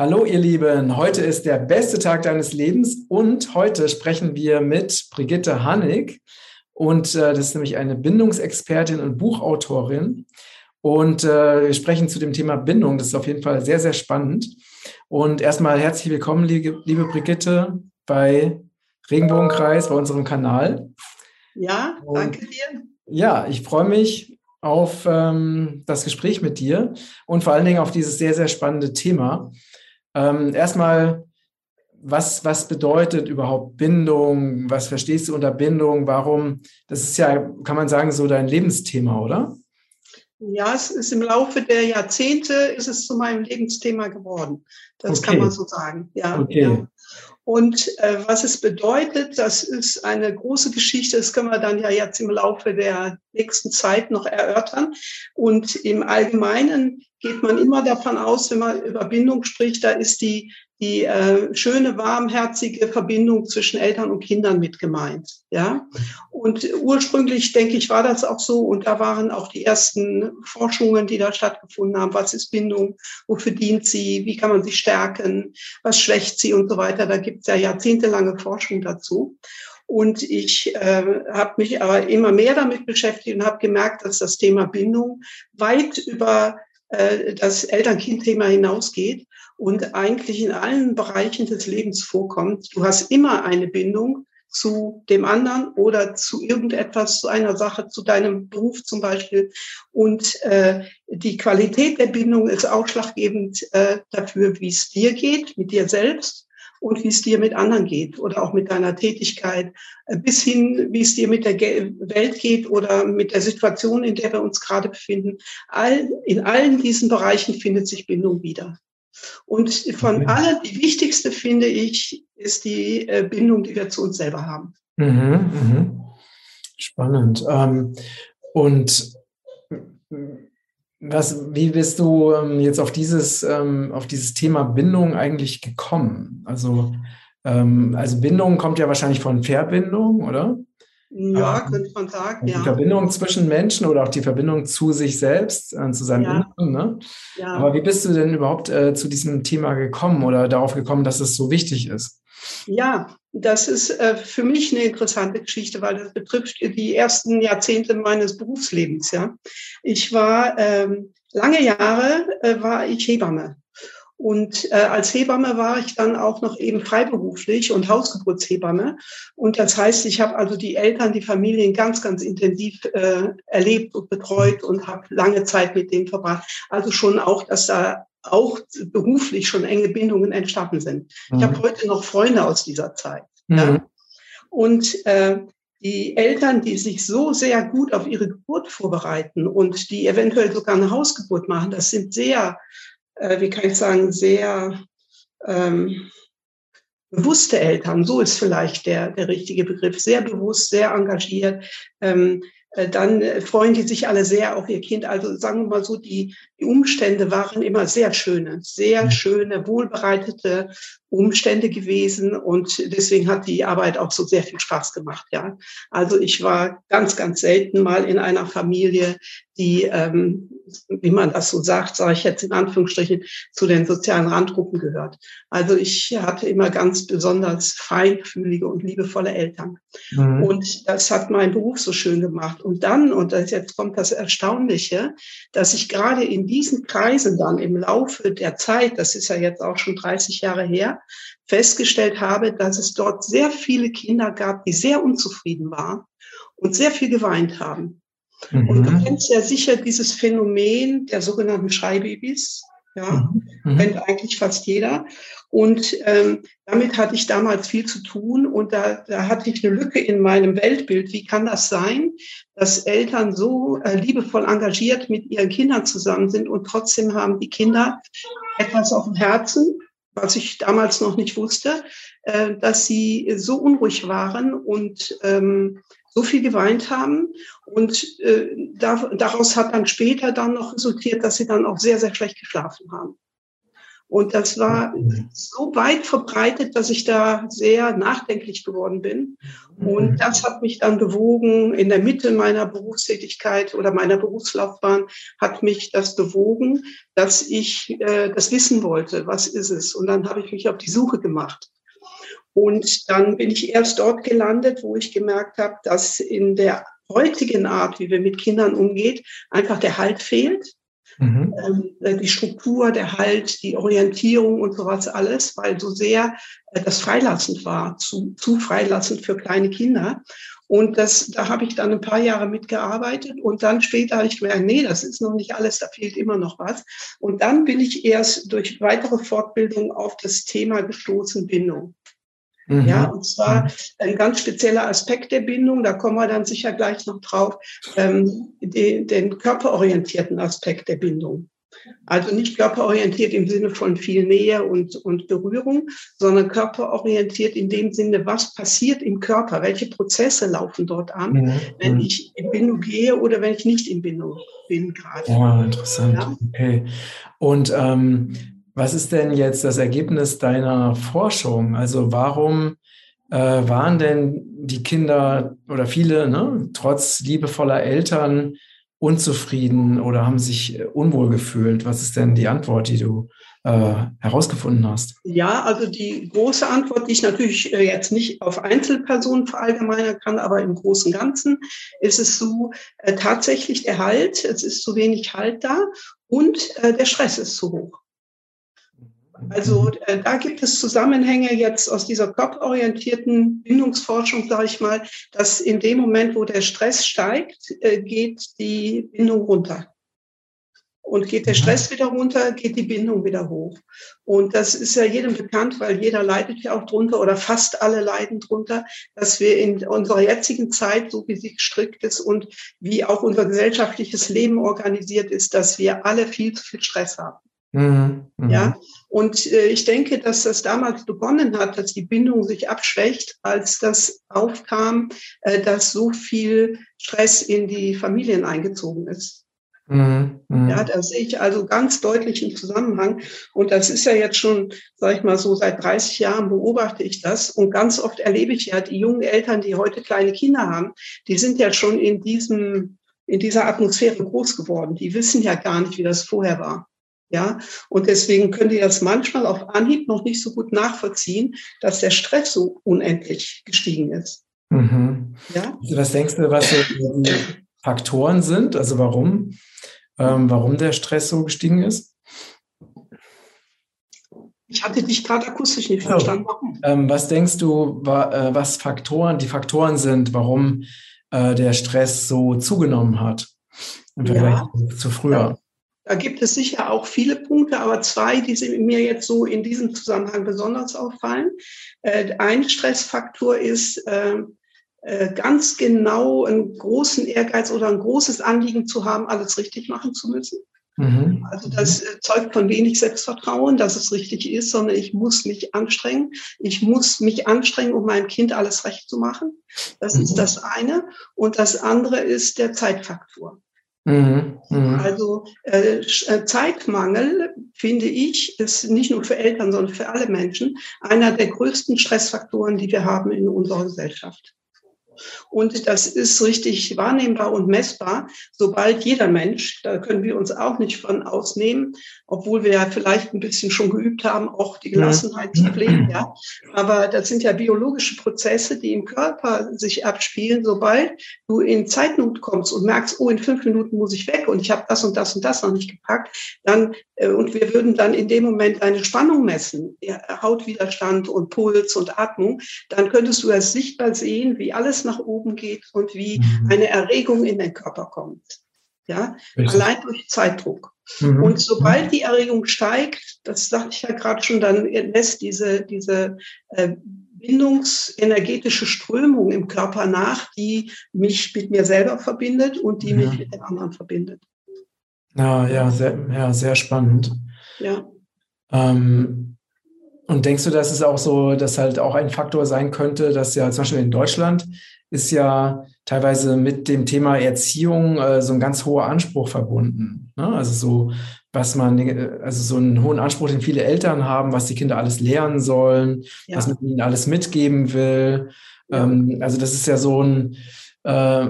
Hallo ihr Lieben, heute ist der beste Tag deines Lebens und heute sprechen wir mit Brigitte Hannig und äh, das ist nämlich eine Bindungsexpertin und Buchautorin und äh, wir sprechen zu dem Thema Bindung, das ist auf jeden Fall sehr, sehr spannend und erstmal herzlich willkommen, liebe, liebe Brigitte, bei Regenbogenkreis, bei unserem Kanal. Ja, danke dir. Ja, ich freue mich auf ähm, das Gespräch mit dir und vor allen Dingen auf dieses sehr, sehr spannende Thema. Ähm, erstmal, was, was bedeutet überhaupt Bindung? Was verstehst du unter Bindung? Warum? Das ist ja, kann man sagen, so dein Lebensthema, oder? Ja, es ist im Laufe der Jahrzehnte ist es zu meinem Lebensthema geworden. Das okay. kann man so sagen. Ja. Okay. Ja. Und äh, was es bedeutet, das ist eine große Geschichte. Das können wir dann ja jetzt im Laufe der nächsten Zeit noch erörtern. Und im Allgemeinen geht man immer davon aus, wenn man über Bindung spricht, da ist die, die äh, schöne, warmherzige Verbindung zwischen Eltern und Kindern mit gemeint. Ja? Und ursprünglich, denke ich, war das auch so. Und da waren auch die ersten Forschungen, die da stattgefunden haben. Was ist Bindung? Wofür dient sie? Wie kann man sie stärken? Was schwächt sie und so weiter? Da gibt es ja jahrzehntelange Forschung dazu. Und ich äh, habe mich aber immer mehr damit beschäftigt und habe gemerkt, dass das Thema Bindung weit über äh, das Eltern-Kind-Thema hinausgeht und eigentlich in allen Bereichen des Lebens vorkommt. Du hast immer eine Bindung zu dem anderen oder zu irgendetwas, zu einer Sache, zu deinem Beruf zum Beispiel. Und äh, die Qualität der Bindung ist ausschlaggebend äh, dafür, wie es dir geht, mit dir selbst und wie es dir mit anderen geht oder auch mit deiner Tätigkeit, äh, bis hin, wie es dir mit der Welt geht oder mit der Situation, in der wir uns gerade befinden. All, in allen diesen Bereichen findet sich Bindung wieder. Und von allen, die wichtigste finde ich, ist die äh, Bindung, die wir zu uns selber haben. Mhm, mh. Spannend. Ähm, und was, wie bist du ähm, jetzt auf dieses, ähm, auf dieses Thema Bindung eigentlich gekommen? Also, ähm, also Bindung kommt ja wahrscheinlich von Verbindung, oder? Ja, ähm, könnte man sagen, die ja. Die Verbindung zwischen Menschen oder auch die Verbindung zu sich selbst, äh, zu seinem ja. Inneren. Ne? Ja. Aber wie bist du denn überhaupt äh, zu diesem Thema gekommen oder darauf gekommen, dass es so wichtig ist? Ja, das ist äh, für mich eine interessante Geschichte, weil das betrifft die ersten Jahrzehnte meines Berufslebens. Ja, ich war ähm, lange Jahre äh, war ich Hebamme und äh, als Hebamme war ich dann auch noch eben freiberuflich und Hausgeburtshebamme. Und das heißt, ich habe also die Eltern, die Familien ganz, ganz intensiv äh, erlebt und betreut und habe lange Zeit mit denen verbracht. Also schon auch, dass da auch beruflich schon enge Bindungen entstanden sind. Mhm. Ich habe heute noch Freunde aus dieser Zeit. Mhm. Ja. Und äh, die Eltern, die sich so sehr gut auf ihre Geburt vorbereiten und die eventuell sogar eine Hausgeburt machen, das sind sehr, äh, wie kann ich sagen, sehr ähm, bewusste Eltern. So ist vielleicht der, der richtige Begriff. Sehr bewusst, sehr engagiert. Ähm, äh, dann freuen die sich alle sehr auf ihr Kind. Also sagen wir mal so, die, die Umstände waren immer sehr schöne, sehr mhm. schöne, wohlbereitete Umstände gewesen und deswegen hat die Arbeit auch so sehr viel Spaß gemacht. Ja, also ich war ganz, ganz selten mal in einer Familie, die, ähm, wie man das so sagt, sage ich jetzt in Anführungsstrichen, zu den sozialen Randgruppen gehört. Also ich hatte immer ganz besonders feinfühlige und liebevolle Eltern. Mhm. Und das hat meinen Beruf so schön gemacht. Und dann, und das, jetzt kommt das Erstaunliche, dass ich gerade in diesen Kreisen dann im Laufe der Zeit, das ist ja jetzt auch schon 30 Jahre her, festgestellt habe, dass es dort sehr viele Kinder gab, die sehr unzufrieden waren und sehr viel geweint haben. Mhm. Und du kennst ja sicher dieses Phänomen der sogenannten Schreibabys. Ja, mhm. kennt eigentlich fast jeder. Und ähm, damit hatte ich damals viel zu tun und da, da hatte ich eine Lücke in meinem Weltbild. Wie kann das sein, dass Eltern so äh, liebevoll engagiert mit ihren Kindern zusammen sind und trotzdem haben die Kinder etwas auf dem Herzen was ich damals noch nicht wusste, äh, dass sie so unruhig waren und ähm, so viel geweint haben. Und äh, daraus hat dann später dann noch resultiert, dass sie dann auch sehr, sehr schlecht geschlafen haben. Und das war so weit verbreitet, dass ich da sehr nachdenklich geworden bin. Und das hat mich dann bewogen, in der Mitte meiner Berufstätigkeit oder meiner Berufslaufbahn hat mich das bewogen, dass ich äh, das wissen wollte, was ist es. Und dann habe ich mich auf die Suche gemacht. Und dann bin ich erst dort gelandet, wo ich gemerkt habe, dass in der heutigen Art, wie wir mit Kindern umgeht, einfach der Halt fehlt. Mhm. Ähm, die Struktur, der Halt, die Orientierung und sowas alles, weil so sehr äh, das freilassend war, zu, zu freilassend für kleine Kinder. Und das, da habe ich dann ein paar Jahre mitgearbeitet und dann später habe ich gemerkt, nee, das ist noch nicht alles, da fehlt immer noch was. Und dann bin ich erst durch weitere Fortbildung auf das Thema gestoßen Bindung. Mhm. Ja, und zwar mhm. ein ganz spezieller Aspekt der Bindung, da kommen wir dann sicher gleich noch drauf, ähm, den, den körperorientierten Aspekt der Bindung. Also nicht körperorientiert im Sinne von viel Nähe und, und Berührung, sondern körperorientiert in dem Sinne, was passiert im Körper, welche Prozesse laufen dort an, mhm. wenn mhm. ich in Bindung gehe oder wenn ich nicht in Bindung bin gerade. Ja, interessant. Ja? Okay. Und ähm, was ist denn jetzt das Ergebnis deiner Forschung? Also warum äh, waren denn die Kinder oder viele, ne, trotz liebevoller Eltern, unzufrieden oder haben sich äh, unwohl gefühlt? Was ist denn die Antwort, die du äh, herausgefunden hast? Ja, also die große Antwort, die ich natürlich äh, jetzt nicht auf Einzelpersonen verallgemeinern kann, aber im Großen und Ganzen ist es so, äh, tatsächlich der Halt, es ist zu wenig Halt da und äh, der Stress ist zu hoch. Also äh, da gibt es Zusammenhänge jetzt aus dieser körperorientierten Bindungsforschung, sage ich mal, dass in dem Moment, wo der Stress steigt, äh, geht die Bindung runter. Und geht der Stress wieder runter, geht die Bindung wieder hoch. Und das ist ja jedem bekannt, weil jeder leidet ja auch drunter oder fast alle leiden drunter, dass wir in unserer jetzigen Zeit, so wie sie gestrickt ist und wie auch unser gesellschaftliches Leben organisiert ist, dass wir alle viel zu viel Stress haben. Mhm, mh. Ja, und äh, ich denke, dass das damals begonnen hat, dass die Bindung sich abschwächt, als das aufkam, äh, dass so viel Stress in die Familien eingezogen ist. Mhm, mh. Ja, da sehe ich also ganz deutlich einen Zusammenhang. Und das ist ja jetzt schon, sage ich mal so, seit 30 Jahren beobachte ich das. Und ganz oft erlebe ich ja die jungen Eltern, die heute kleine Kinder haben, die sind ja schon in diesem, in dieser Atmosphäre groß geworden. Die wissen ja gar nicht, wie das vorher war. Ja, und deswegen können die das manchmal auf Anhieb noch nicht so gut nachvollziehen, dass der Stress so unendlich gestiegen ist. Mhm. Ja? Also was denkst du, was so die Faktoren sind? Also warum, ähm, warum der Stress so gestiegen ist? Ich hatte dich gerade akustisch nicht verstanden. Warum? Ähm, was denkst du, wa, äh, was Faktoren, die Faktoren sind, warum äh, der Stress so zugenommen hat im Vergleich ja. zu früher? Da gibt es sicher auch viele Punkte, aber zwei, die mir jetzt so in diesem Zusammenhang besonders auffallen. Äh, ein Stressfaktor ist äh, äh, ganz genau einen großen Ehrgeiz oder ein großes Anliegen zu haben, alles richtig machen zu müssen. Mhm. Also das zeugt von wenig Selbstvertrauen, dass es richtig ist, sondern ich muss mich anstrengen. Ich muss mich anstrengen, um meinem Kind alles recht zu machen. Das mhm. ist das eine. Und das andere ist der Zeitfaktor. Mhm, mh. Also äh, äh, Zeitmangel, finde ich, ist nicht nur für Eltern, sondern für alle Menschen einer der größten Stressfaktoren, die wir haben in unserer Gesellschaft. Und das ist richtig wahrnehmbar und messbar, sobald jeder Mensch, da können wir uns auch nicht von ausnehmen, obwohl wir ja vielleicht ein bisschen schon geübt haben, auch die Gelassenheit zu pflegen, ja. Aber das sind ja biologische Prozesse, die im Körper sich abspielen. Sobald du in Zeitnot kommst und merkst, oh, in fünf Minuten muss ich weg und ich habe das und das und das noch nicht gepackt, dann, äh, und wir würden dann in dem Moment eine Spannung messen, Hautwiderstand und Puls und Atmung, dann könntest du es sichtbar sehen, wie alles nach oben geht und wie mhm. eine Erregung in den Körper kommt. Ja, Richtig. allein durch Zeitdruck. Mhm. Und sobald die Erregung steigt, das sagte ich ja gerade schon, dann lässt diese, diese äh, bindungsenergetische Strömung im Körper nach, die mich mit mir selber verbindet und die mhm. mich mit den anderen verbindet. Ja, ja, sehr, ja, sehr spannend. Ja. Ähm, und denkst du, dass es auch so, dass halt auch ein Faktor sein könnte, dass ja zum Beispiel in Deutschland ist ja teilweise mit dem Thema Erziehung äh, so ein ganz hoher Anspruch verbunden. Ne? Also so was man, also so einen hohen Anspruch, den viele Eltern haben, was die Kinder alles lernen sollen, ja. was man ihnen alles mitgeben will. Ja. Ähm, also das ist ja so ein äh,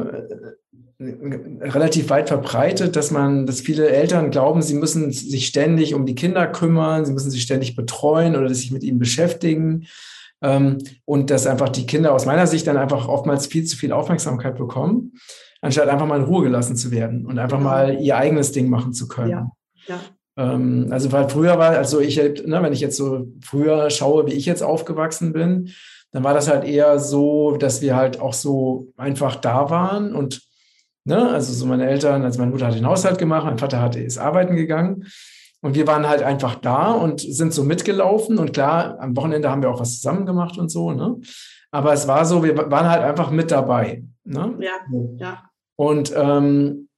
relativ weit verbreitet, dass man, dass viele Eltern glauben, sie müssen sich ständig um die Kinder kümmern, sie müssen sich ständig betreuen oder sich mit ihnen beschäftigen. Ähm, und dass einfach die Kinder aus meiner Sicht dann einfach oftmals viel zu viel Aufmerksamkeit bekommen, anstatt einfach mal in Ruhe gelassen zu werden und einfach genau. mal ihr eigenes Ding machen zu können. Ja. Ja. Ähm, also weil früher war, also ich, ne, wenn ich jetzt so früher schaue, wie ich jetzt aufgewachsen bin, dann war das halt eher so, dass wir halt auch so einfach da waren und ne, also so meine Eltern, also meine Mutter hat den Haushalt gemacht, mein Vater hat, ist arbeiten gegangen und wir waren halt einfach da und sind so mitgelaufen und klar, am Wochenende haben wir auch was zusammen gemacht und so, ne? Aber es war so, wir waren halt einfach mit dabei. Ne? Ja, ja. Und ähm,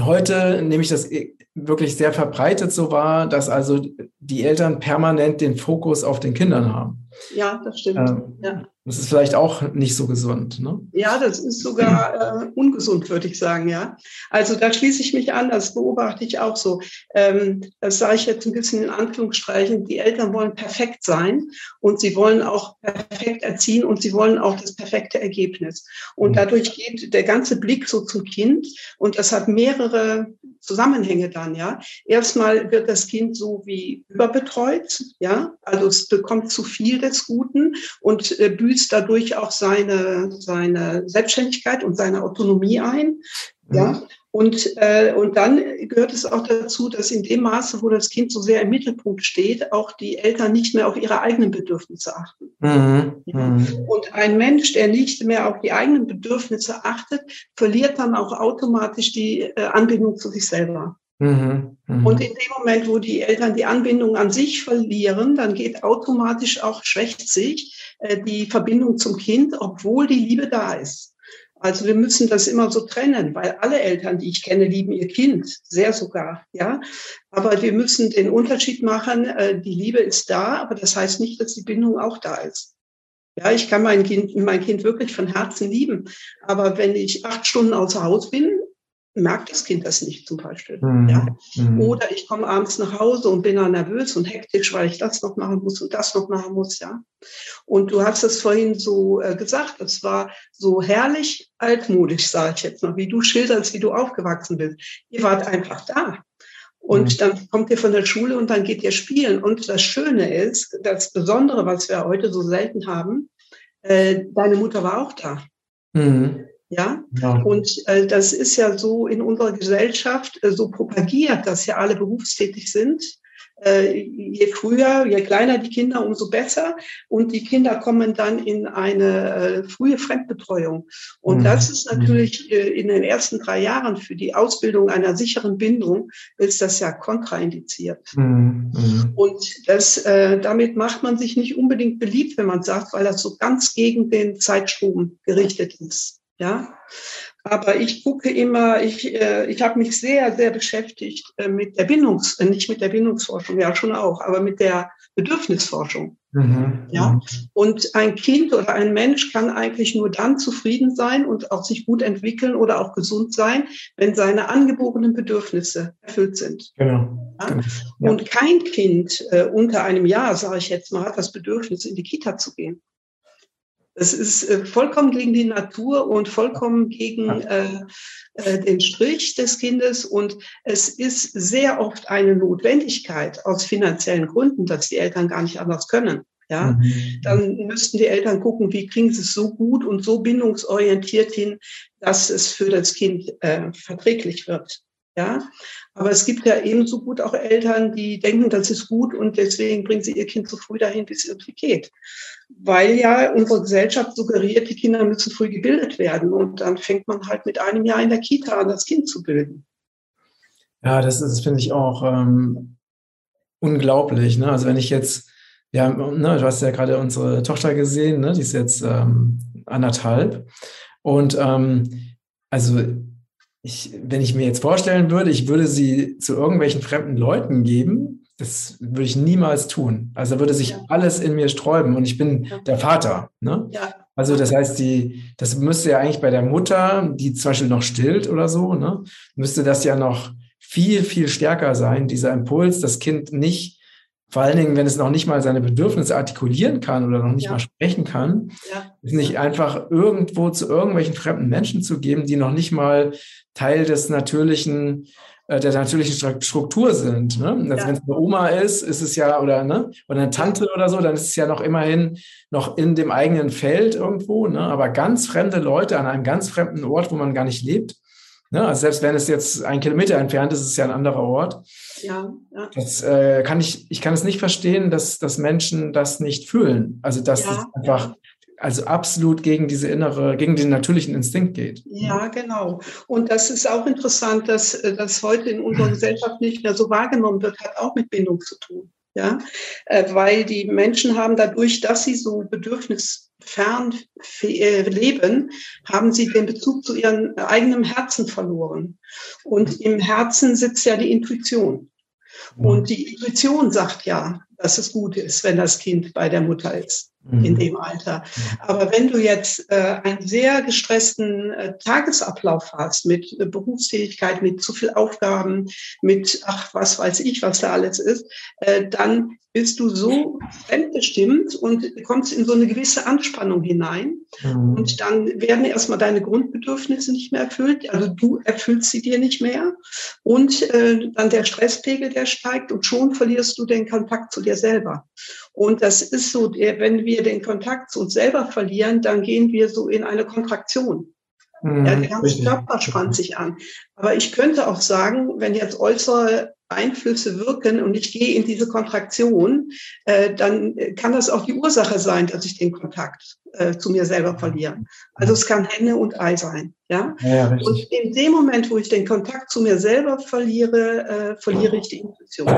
heute nehme ich das wirklich sehr verbreitet so wahr, dass also die Eltern permanent den Fokus auf den Kindern haben. Ja, das stimmt. Ähm, ja. Das ist vielleicht auch nicht so gesund. Ne? Ja, das ist sogar äh, ungesund, würde ich sagen, ja. Also da schließe ich mich an, das beobachte ich auch so. Ähm, das sage ich jetzt ein bisschen in Anführungsstrichen. Die Eltern wollen perfekt sein und sie wollen auch perfekt erziehen und sie wollen auch das perfekte Ergebnis. Und mhm. dadurch geht der ganze Blick so zum Kind und das hat mehrere Zusammenhänge dann, ja. Erstmal wird das Kind so wie überbetreut, ja. Also es bekommt zu viel des Guten und äh, büßt dadurch auch seine, seine Selbstständigkeit und seine Autonomie ein. Ja. Mhm. Und, äh, und dann gehört es auch dazu, dass in dem Maße, wo das Kind so sehr im Mittelpunkt steht, auch die Eltern nicht mehr auf ihre eigenen Bedürfnisse achten. Mhm. Ja. Mhm. Und ein Mensch, der nicht mehr auf die eigenen Bedürfnisse achtet, verliert dann auch automatisch die äh, Anbindung zu sich selber. Mhm, mh. Und in dem Moment, wo die Eltern die Anbindung an sich verlieren, dann geht automatisch auch, schwächt sich äh, die Verbindung zum Kind, obwohl die Liebe da ist. Also wir müssen das immer so trennen, weil alle Eltern, die ich kenne, lieben ihr Kind, sehr sogar, ja. Aber wir müssen den Unterschied machen, äh, die Liebe ist da, aber das heißt nicht, dass die Bindung auch da ist. Ja, ich kann mein Kind, mein Kind wirklich von Herzen lieben. Aber wenn ich acht Stunden außer Haus bin, merkt das Kind das nicht zum Beispiel. Mhm. Ja? Mhm. Oder ich komme abends nach Hause und bin dann nervös und hektisch, weil ich das noch machen muss und das noch machen muss. Ja. Und du hast es vorhin so äh, gesagt, es war so herrlich altmodisch, sage ich jetzt mal, wie du schilderst, wie du aufgewachsen bist. Ihr wart einfach da. Und mhm. dann kommt ihr von der Schule und dann geht ihr spielen. Und das Schöne ist, das Besondere, was wir heute so selten haben, äh, deine Mutter war auch da. Mhm. Ja? ja, und äh, das ist ja so in unserer Gesellschaft äh, so propagiert, dass ja alle berufstätig sind. Äh, je früher, je kleiner die Kinder, umso besser. Und die Kinder kommen dann in eine äh, frühe Fremdbetreuung. Und mhm. das ist natürlich äh, in den ersten drei Jahren für die Ausbildung einer sicheren Bindung ist das ja kontraindiziert. Mhm. mhm. Und das, äh, damit macht man sich nicht unbedingt beliebt, wenn man sagt, weil das so ganz gegen den Zeitstrom gerichtet ist. Ja, aber ich gucke immer, ich, äh, ich habe mich sehr, sehr beschäftigt äh, mit der Bindungs, äh, nicht mit der Bindungsforschung, ja schon auch, aber mit der Bedürfnisforschung. Mhm. Ja, mhm. und ein Kind oder ein Mensch kann eigentlich nur dann zufrieden sein und auch sich gut entwickeln oder auch gesund sein, wenn seine angeborenen Bedürfnisse erfüllt sind. Genau. Ja? genau. Ja. Und kein Kind äh, unter einem Jahr, sage ich jetzt mal, hat das Bedürfnis, in die Kita zu gehen. Es ist äh, vollkommen gegen die Natur und vollkommen gegen äh, äh, den Strich des Kindes. Und es ist sehr oft eine Notwendigkeit aus finanziellen Gründen, dass die Eltern gar nicht anders können. Ja, mhm. dann müssten die Eltern gucken, wie kriegen sie es so gut und so bindungsorientiert hin, dass es für das Kind äh, verträglich wird. Ja, aber es gibt ja ebenso gut auch Eltern, die denken, das ist gut und deswegen bringen sie ihr Kind so früh dahin, wie es irgendwie geht. Weil ja unsere Gesellschaft suggeriert, die Kinder müssen früh gebildet werden und dann fängt man halt mit einem Jahr in der Kita an, das Kind zu bilden. Ja, das, das finde ich auch ähm, unglaublich. Ne? Also wenn ich jetzt, ja, ne, du hast ja gerade unsere Tochter gesehen, ne? die ist jetzt ähm, anderthalb und ähm, also ich, wenn ich mir jetzt vorstellen würde, ich würde sie zu irgendwelchen fremden Leuten geben, das würde ich niemals tun. Also würde sich ja. alles in mir sträuben und ich bin ja. der Vater. Ne? Ja. Also das heißt, die, das müsste ja eigentlich bei der Mutter, die zum Beispiel noch stillt oder so, ne, müsste das ja noch viel, viel stärker sein, dieser Impuls, das Kind nicht, vor allen Dingen, wenn es noch nicht mal seine Bedürfnisse artikulieren kann oder noch nicht ja. mal sprechen kann, ja. nicht einfach irgendwo zu irgendwelchen fremden Menschen zu geben, die noch nicht mal Teil des natürlichen äh, der natürlichen Struktur sind. Ne? Also ja. Wenn es eine Oma ist, ist es ja, oder, ne? oder eine Tante oder so, dann ist es ja noch immerhin noch in dem eigenen Feld irgendwo. Ne? Aber ganz fremde Leute an einem ganz fremden Ort, wo man gar nicht lebt, Ne? Also selbst wenn es jetzt ein Kilometer entfernt ist, ist es ja ein anderer Ort. Ja, ja. Das äh, kann ich, ich kann es nicht verstehen, dass, dass Menschen das nicht fühlen. Also dass ja, es einfach also absolut gegen diese innere, gegen den natürlichen Instinkt geht. Ja, genau. Und das ist auch interessant, dass das heute in unserer Gesellschaft nicht mehr so wahrgenommen wird, hat auch mit Bindung zu tun. Ja, äh, weil die Menschen haben dadurch, dass sie so bedürfnisfern äh, leben, haben sie den Bezug zu ihrem eigenen Herzen verloren. Und im Herzen sitzt ja die Intuition. Und die Intuition sagt ja, dass es gut ist, wenn das Kind bei der Mutter ist in mhm. dem Alter. Aber wenn du jetzt äh, einen sehr gestressten äh, Tagesablauf hast mit äh, Berufstätigkeit, mit zu viel Aufgaben, mit ach was weiß ich, was da alles ist, äh, dann bist du so fremdbestimmt und kommst in so eine gewisse Anspannung hinein. Mhm. Und dann werden erstmal deine Grundbedürfnisse nicht mehr erfüllt. Also du erfüllst sie dir nicht mehr. Und äh, dann der Stresspegel, der steigt und schon verlierst du den Kontakt zu dir selber. Und das ist so, wenn wir den Kontakt zu uns selber verlieren, dann gehen wir so in eine Kontraktion. Mhm, ja, der ganze Körper spannt sich an. Aber ich könnte auch sagen, wenn jetzt äußere Einflüsse wirken und ich gehe in diese Kontraktion, äh, dann kann das auch die Ursache sein, dass ich den Kontakt äh, zu mir selber verliere. Also es kann Henne und Ei sein. Ja? ja und in dem Moment, wo ich den Kontakt zu mir selber verliere, äh, verliere ich die Intuition.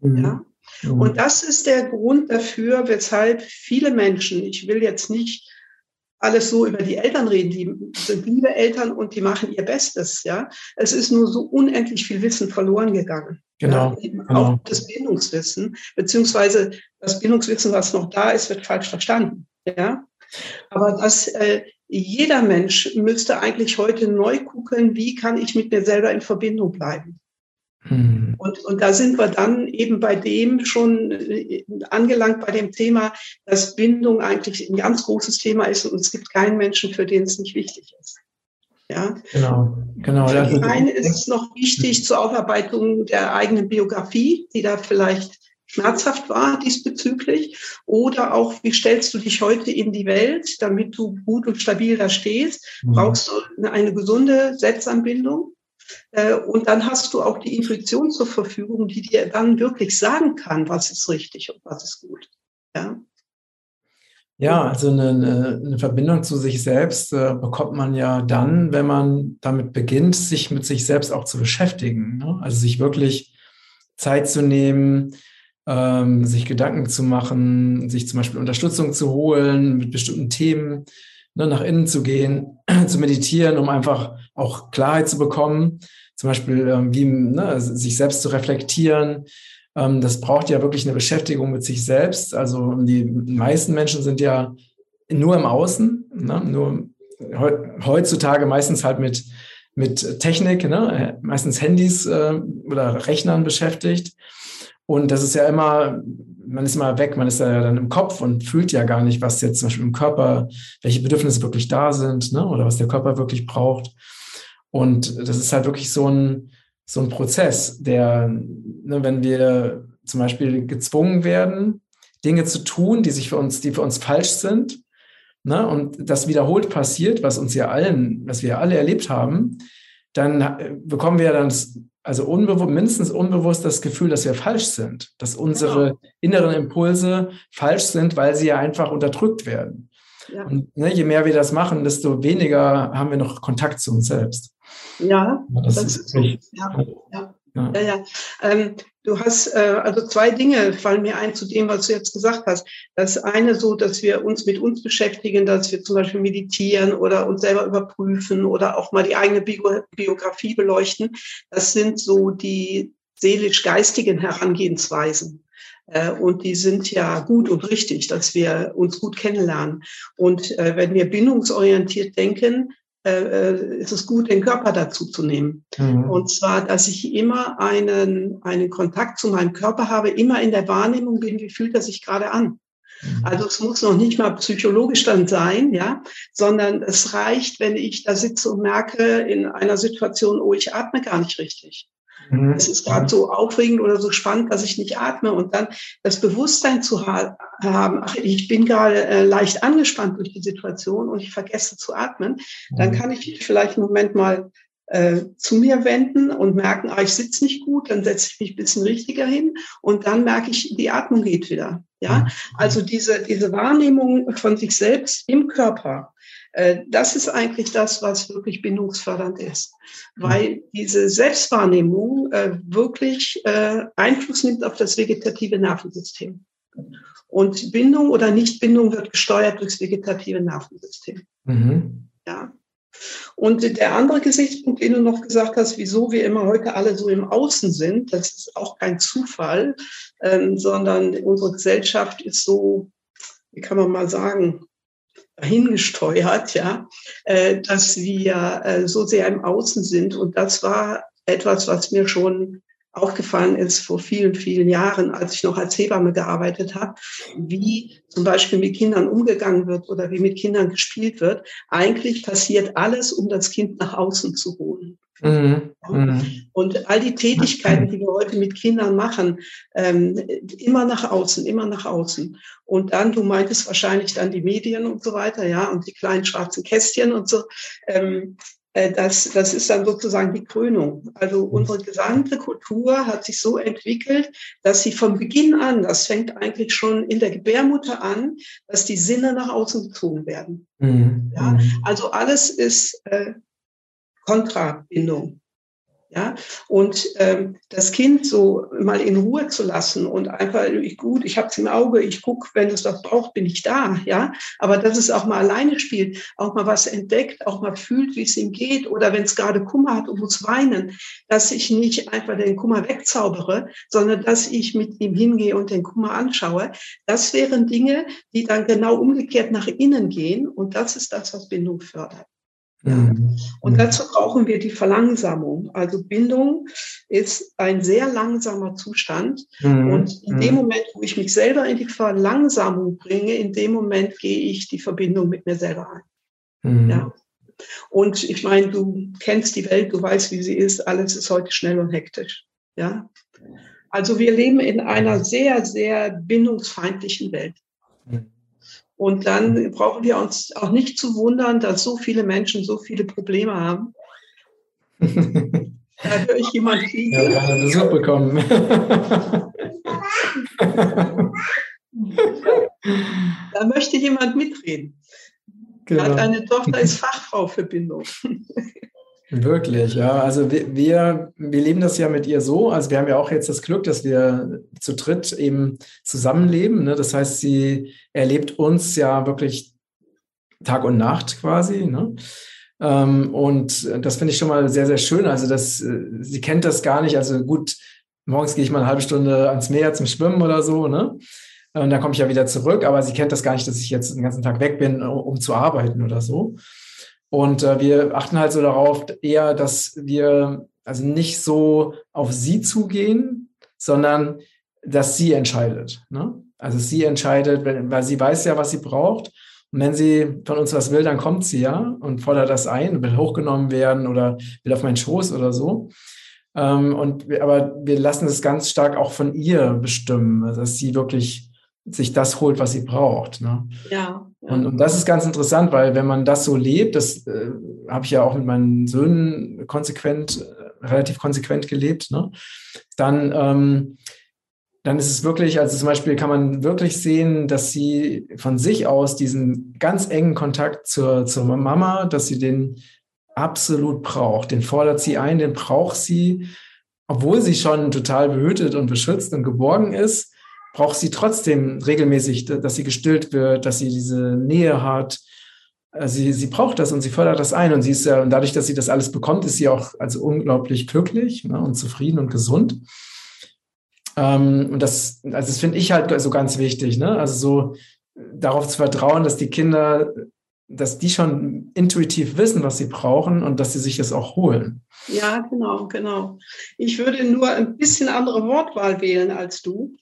Mhm. Ja? Mhm. Und das ist der Grund dafür, weshalb viele Menschen, ich will jetzt nicht alles so über die Eltern reden, die sind liebe Eltern und die machen ihr Bestes, ja. Es ist nur so unendlich viel Wissen verloren gegangen. Genau. Ja, genau. Auch das Bildungswissen, beziehungsweise das Bildungswissen, was noch da ist, wird falsch verstanden, ja. Aber dass äh, jeder Mensch müsste eigentlich heute neu gucken, wie kann ich mit mir selber in Verbindung bleiben. Mhm. Und, und da sind wir dann eben bei dem schon äh, angelangt, bei dem Thema, dass Bindung eigentlich ein ganz großes Thema ist und es gibt keinen Menschen, für den es nicht wichtig ist. Ja, genau, genau. Für die eine ist es noch wichtig zur Aufarbeitung der eigenen Biografie, die da vielleicht schmerzhaft war diesbezüglich. Oder auch, wie stellst du dich heute in die Welt, damit du gut und stabil da stehst? Mhm. Brauchst du eine, eine gesunde Selbstanbindung? Äh, und dann hast du auch die Intuition zur Verfügung, die dir dann wirklich sagen kann, was ist richtig und was ist gut. Ja. Ja, also eine, eine Verbindung zu sich selbst äh, bekommt man ja dann, wenn man damit beginnt, sich mit sich selbst auch zu beschäftigen. Ne? Also sich wirklich Zeit zu nehmen, ähm, sich Gedanken zu machen, sich zum Beispiel Unterstützung zu holen mit bestimmten Themen, ne, nach innen zu gehen, zu meditieren, um einfach auch Klarheit zu bekommen, zum Beispiel ähm, wie ne, sich selbst zu reflektieren. Ähm, das braucht ja wirklich eine Beschäftigung mit sich selbst. Also die meisten Menschen sind ja nur im Außen, ne, nur heutzutage meistens halt mit mit Technik, ne? meistens Handys äh, oder Rechnern beschäftigt. Und das ist ja immer, man ist immer weg, man ist ja dann im Kopf und fühlt ja gar nicht, was jetzt zum Beispiel im Körper, welche Bedürfnisse wirklich da sind, ne? oder was der Körper wirklich braucht. Und das ist halt wirklich so ein, so ein Prozess, der, ne, wenn wir zum Beispiel gezwungen werden, Dinge zu tun, die sich für uns, die für uns falsch sind, ne, und das wiederholt passiert, was uns ja allen, was wir alle erlebt haben, dann bekommen wir dann also unbewusst, mindestens unbewusst das Gefühl, dass wir falsch sind, dass unsere genau. inneren Impulse falsch sind, weil sie ja einfach unterdrückt werden. Ja. Und ne, je mehr wir das machen, desto weniger haben wir noch Kontakt zu uns selbst. Ja, das, das ist. Ja, ja. Ja, ja. ja. Ähm, du hast, äh, also zwei Dinge fallen mir ein zu dem, was du jetzt gesagt hast. Das eine so, dass wir uns mit uns beschäftigen, dass wir zum Beispiel meditieren oder uns selber überprüfen oder auch mal die eigene Bio Biografie beleuchten. Das sind so die seelisch-geistigen Herangehensweisen. Äh, und die sind ja gut und richtig, dass wir uns gut kennenlernen. Und äh, wenn wir bindungsorientiert denken, äh, äh, ist es gut, den Körper dazu zu nehmen. Mhm. Und zwar, dass ich immer einen, einen Kontakt zu meinem Körper habe, immer in der Wahrnehmung bin, wie fühlt er sich gerade an. Mhm. Also es muss noch nicht mal psychologisch dann sein, ja, sondern es reicht, wenn ich da sitze und merke in einer Situation, oh, ich atme gar nicht richtig. Mhm. Es ist gerade so aufregend oder so spannend, dass ich nicht atme. Und dann das Bewusstsein zu ha haben, ach, ich bin gerade äh, leicht angespannt durch die Situation und ich vergesse zu atmen, dann mhm. kann ich vielleicht einen Moment mal äh, zu mir wenden und merken, ah, ich sitze nicht gut, dann setze ich mich ein bisschen richtiger hin und dann merke ich, die Atmung geht wieder. Ja, mhm. also diese, diese Wahrnehmung von sich selbst im Körper, das ist eigentlich das, was wirklich bindungsfördernd ist, mhm. weil diese Selbstwahrnehmung äh, wirklich äh, Einfluss nimmt auf das vegetative Nervensystem. Und Bindung oder Nichtbindung wird gesteuert durchs vegetative Nervensystem. Mhm. Ja. Und der andere Gesichtspunkt, den du noch gesagt hast, wieso wir immer heute alle so im Außen sind, das ist auch kein Zufall, ähm, sondern unsere Gesellschaft ist so, wie kann man mal sagen, hingesteuert, ja, äh, dass wir äh, so sehr im Außen sind. Und das war etwas, was mir schon aufgefallen ist vor vielen, vielen Jahren, als ich noch als Hebamme gearbeitet habe, wie zum Beispiel mit Kindern umgegangen wird oder wie mit Kindern gespielt wird. Eigentlich passiert alles, um das Kind nach außen zu holen. Mhm. mhm. Und all die Tätigkeiten, die wir heute mit Kindern machen, ähm, immer nach außen, immer nach außen. Und dann, du meintest wahrscheinlich dann die Medien und so weiter, ja, und die kleinen schwarzen Kästchen und so. Ähm, äh, das, das ist dann sozusagen die Krönung. Also unsere gesamte Kultur hat sich so entwickelt, dass sie von Beginn an, das fängt eigentlich schon in der Gebärmutter an, dass die Sinne nach außen gezogen werden. Mhm. Ja, mhm. also alles ist äh, Kontrabindung. Ja, und ähm, das Kind so mal in Ruhe zu lassen und einfach, ich, gut, ich habe es im Auge, ich gucke, wenn es das braucht, bin ich da, ja. Aber dass es auch mal alleine spielt, auch mal was entdeckt, auch mal fühlt, wie es ihm geht, oder wenn es gerade Kummer hat und muss weinen, dass ich nicht einfach den Kummer wegzaubere, sondern dass ich mit ihm hingehe und den Kummer anschaue. Das wären Dinge, die dann genau umgekehrt nach innen gehen. Und das ist das, was Bindung fördert. Ja. Mhm. Und dazu brauchen wir die Verlangsamung. Also Bindung ist ein sehr langsamer Zustand. Mhm. Und in dem mhm. Moment, wo ich mich selber in die Verlangsamung bringe, in dem Moment gehe ich die Verbindung mit mir selber ein. Mhm. Ja. Und ich meine, du kennst die Welt, du weißt, wie sie ist. Alles ist heute schnell und hektisch. Ja. Also wir leben in einer sehr, sehr bindungsfeindlichen Welt. Mhm. Und dann brauchen wir uns auch nicht zu wundern, dass so viele Menschen so viele Probleme haben. da höre ich jemand kriegen. Ja, wir haben Besuch bekommen. da möchte jemand mitreden. Genau. Hat eine Tochter, ist Fachfrau für Bindung. Wirklich, ja. Also wir, wir, leben das ja mit ihr so. Also wir haben ja auch jetzt das Glück, dass wir zu dritt eben zusammenleben. Ne? Das heißt, sie erlebt uns ja wirklich Tag und Nacht quasi. Ne? Ähm, und das finde ich schon mal sehr, sehr schön. Also das, äh, sie kennt das gar nicht. Also gut, morgens gehe ich mal eine halbe Stunde ans Meer zum Schwimmen oder so. Ne? Und dann komme ich ja wieder zurück. Aber sie kennt das gar nicht, dass ich jetzt den ganzen Tag weg bin, um zu arbeiten oder so. Und äh, wir achten halt so darauf eher, dass wir also nicht so auf sie zugehen, sondern dass sie entscheidet. Ne? Also sie entscheidet, weil sie weiß ja, was sie braucht. Und wenn sie von uns was will, dann kommt sie ja und fordert das ein, will hochgenommen werden oder will auf meinen Schoß oder so. Ähm, und wir, aber wir lassen es ganz stark auch von ihr bestimmen, dass sie wirklich sich das holt, was sie braucht. Ne? Ja. Und, und das ist ganz interessant, weil wenn man das so lebt, das äh, habe ich ja auch mit meinen Söhnen konsequent, äh, relativ konsequent gelebt, ne? dann, ähm, dann ist es wirklich, also zum Beispiel kann man wirklich sehen, dass sie von sich aus diesen ganz engen Kontakt zur, zur Mama, dass sie den absolut braucht. Den fordert sie ein, den braucht sie, obwohl sie schon total behütet und beschützt und geborgen ist braucht sie trotzdem regelmäßig, dass sie gestillt wird, dass sie diese Nähe hat. Äh, sie, sie braucht das und sie fördert das ein. Und sie ist ja, und dadurch, dass sie das alles bekommt, ist sie auch also unglaublich glücklich ne, und zufrieden und gesund. Ähm, und das, also das finde ich halt so ganz wichtig, ne? Also so darauf zu vertrauen, dass die Kinder dass die schon intuitiv wissen, was sie brauchen und dass sie sich das auch holen. Ja, genau, genau. Ich würde nur ein bisschen andere Wortwahl wählen als du.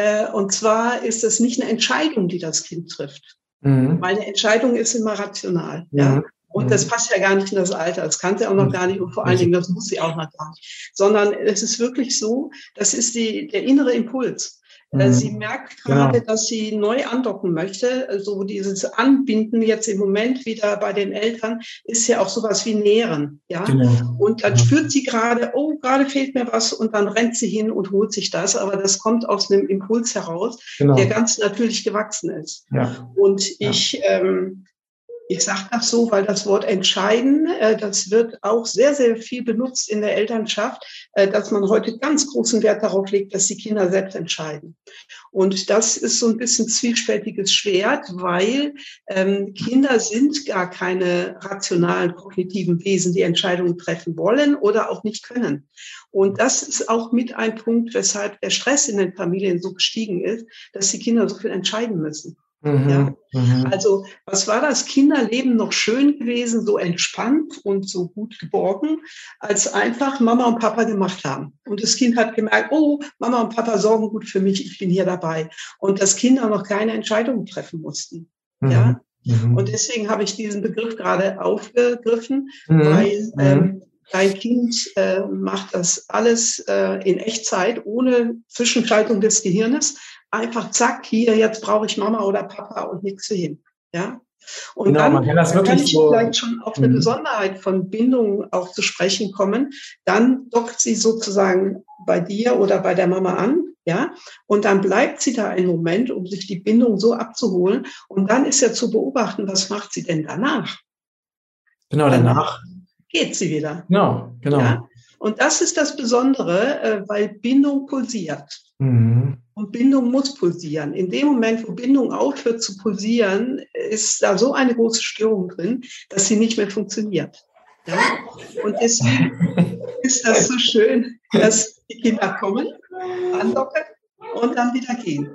Äh, und zwar ist es nicht eine Entscheidung, die das Kind trifft. Mhm. Meine Entscheidung ist immer rational. Mhm. Ja. Und das mhm. passt ja gar nicht in das Alter. Das kann sie auch noch mhm. gar nicht. Und vor allen Dingen, das muss sie auch noch gar nicht. Sondern es ist wirklich so, das ist die, der innere Impuls. Äh, mhm. Sie merkt gerade, genau. dass sie neu andocken möchte. Also dieses Anbinden jetzt im Moment wieder bei den Eltern ist ja auch sowas wie Nähren. Ja? Genau. Und dann spürt sie gerade, oh, gerade fehlt mir was und dann rennt sie hin und holt sich das. Aber das kommt aus einem Impuls heraus, genau. der ganz natürlich gewachsen ist. Ja. Und ich ja. ähm, ich sage das so, weil das Wort entscheiden, äh, das wird auch sehr, sehr viel benutzt in der Elternschaft, äh, dass man heute ganz großen Wert darauf legt, dass die Kinder selbst entscheiden. Und das ist so ein bisschen zwiespältiges Schwert, weil ähm, Kinder sind gar keine rationalen, kognitiven Wesen, die Entscheidungen treffen wollen oder auch nicht können. Und das ist auch mit ein Punkt, weshalb der Stress in den Familien so gestiegen ist, dass die Kinder so viel entscheiden müssen. Mhm, ja. Mhm. Also was war das Kinderleben noch schön gewesen, so entspannt und so gut geborgen, als einfach Mama und Papa gemacht haben. Und das Kind hat gemerkt, oh, Mama und Papa sorgen gut für mich, ich bin hier dabei. Und das Kinder noch keine Entscheidungen treffen mussten. Mhm. Ja. Mhm. Und deswegen habe ich diesen Begriff gerade aufgegriffen, mhm. weil mhm. ähm, Dein Kind äh, macht das alles äh, in Echtzeit, ohne Zwischenschaltung des Gehirnes einfach zack, hier, jetzt brauche ich Mama oder Papa und nichts hin. Ja. Und genau, dann man kann, das wirklich kann ich so vielleicht schon auf eine mhm. Besonderheit von Bindung auch zu sprechen kommen. Dann dockt sie sozusagen bei dir oder bei der Mama an, ja, und dann bleibt sie da einen Moment, um sich die Bindung so abzuholen. Und dann ist ja zu beobachten, was macht sie denn danach? Genau, danach geht sie wieder. Genau, genau. Ja? Und das ist das Besondere, äh, weil Bindung pulsiert. Mhm. Und Bindung muss pulsieren. In dem Moment, wo Bindung aufhört zu pulsieren, ist da so eine große Störung drin, dass sie nicht mehr funktioniert. Ja? Und deswegen ist das so schön, dass die Kinder kommen, andocken und dann wieder gehen.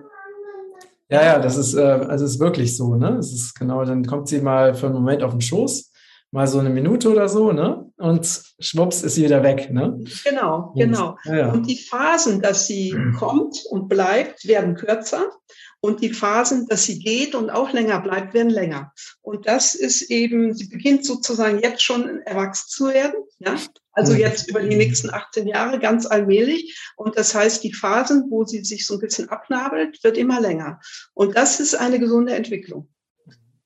Ja, ja, das ist, äh, also ist wirklich so, ne? Es ist genau, dann kommt sie mal für einen Moment auf den Schoß mal so eine Minute oder so, ne? Und schwupps ist sie wieder weg, ne? Genau, genau. Ja, ja. Und die Phasen, dass sie kommt und bleibt, werden kürzer. Und die Phasen, dass sie geht und auch länger bleibt, werden länger. Und das ist eben, sie beginnt sozusagen jetzt schon erwachsen zu werden, ja? Also mhm. jetzt über die nächsten 18 Jahre ganz allmählich. Und das heißt, die Phasen, wo sie sich so ein bisschen abnabelt, wird immer länger. Und das ist eine gesunde Entwicklung.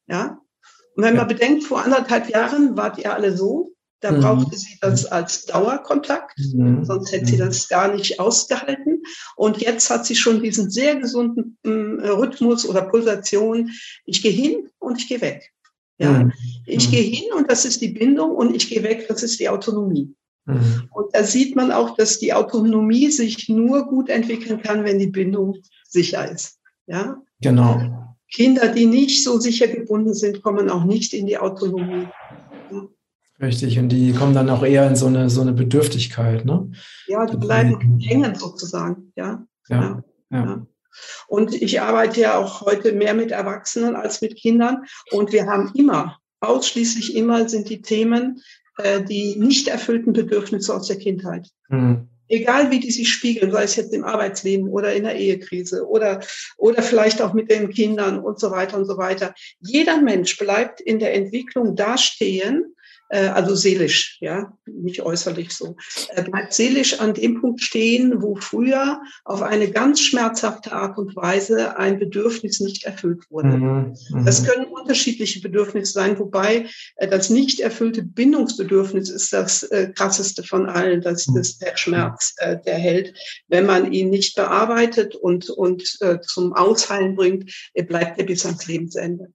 Ja, und wenn man bedenkt, vor anderthalb Jahren wart ihr alle so, da mhm. brauchte sie das als Dauerkontakt, mhm. sonst hätte sie mhm. das gar nicht ausgehalten. Und jetzt hat sie schon diesen sehr gesunden äh, Rhythmus oder Pulsation. Ich gehe hin und ich gehe weg. Ja, mhm. ich gehe hin und das ist die Bindung und ich gehe weg, das ist die Autonomie. Mhm. Und da sieht man auch, dass die Autonomie sich nur gut entwickeln kann, wenn die Bindung sicher ist. Ja, genau. Kinder, die nicht so sicher gebunden sind, kommen auch nicht in die Autonomie. Richtig, und die kommen dann auch eher in so eine, so eine Bedürftigkeit, ne? Ja, die bleiben hängen sozusagen, ja. Ja, ja. ja. Und ich arbeite ja auch heute mehr mit Erwachsenen als mit Kindern. Und wir haben immer, ausschließlich immer sind die Themen äh, die nicht erfüllten Bedürfnisse aus der Kindheit. Mhm egal wie die sich spiegeln, sei es jetzt im Arbeitsleben oder in der Ehekrise oder, oder vielleicht auch mit den Kindern und so weiter und so weiter. Jeder Mensch bleibt in der Entwicklung dastehen, also seelisch, ja, nicht äußerlich so. Er bleibt seelisch an dem Punkt stehen, wo früher auf eine ganz schmerzhafte Art und Weise ein Bedürfnis nicht erfüllt wurde. Mhm, mhm. das können unterschiedliche Bedürfnisse sein, wobei äh, das nicht erfüllte Bindungsbedürfnis ist das äh, krasseste von allen. Das mhm. ist der Schmerz, der hält. Wenn man ihn nicht bearbeitet und, und zum Ausheilen bringt, bleibt er bis ans Lebensende.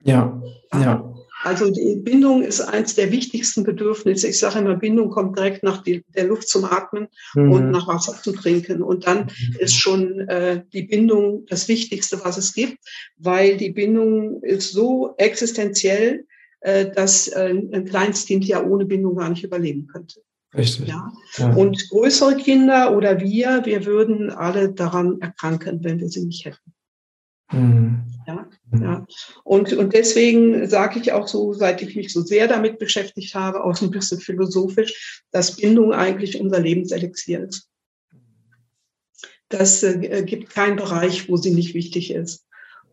Ja, ja. Also die Bindung ist eins der wichtigsten Bedürfnisse. Ich sage immer, Bindung kommt direkt nach die, der Luft zum Atmen mhm. und nach Wasser zum Trinken. Und dann mhm. ist schon äh, die Bindung das Wichtigste, was es gibt, weil die Bindung ist so existenziell, äh, dass äh, ein Kleinstkind ja ohne Bindung gar nicht überleben könnte. Richtig. Ja? ja. Und größere Kinder oder wir, wir würden alle daran erkranken, wenn wir sie nicht hätten. Mhm. Ja. Ja. Und, und deswegen sage ich auch so, seit ich mich so sehr damit beschäftigt habe, auch so ein bisschen philosophisch, dass Bindung eigentlich unser Lebenselixier ist. Das äh, gibt keinen Bereich, wo sie nicht wichtig ist.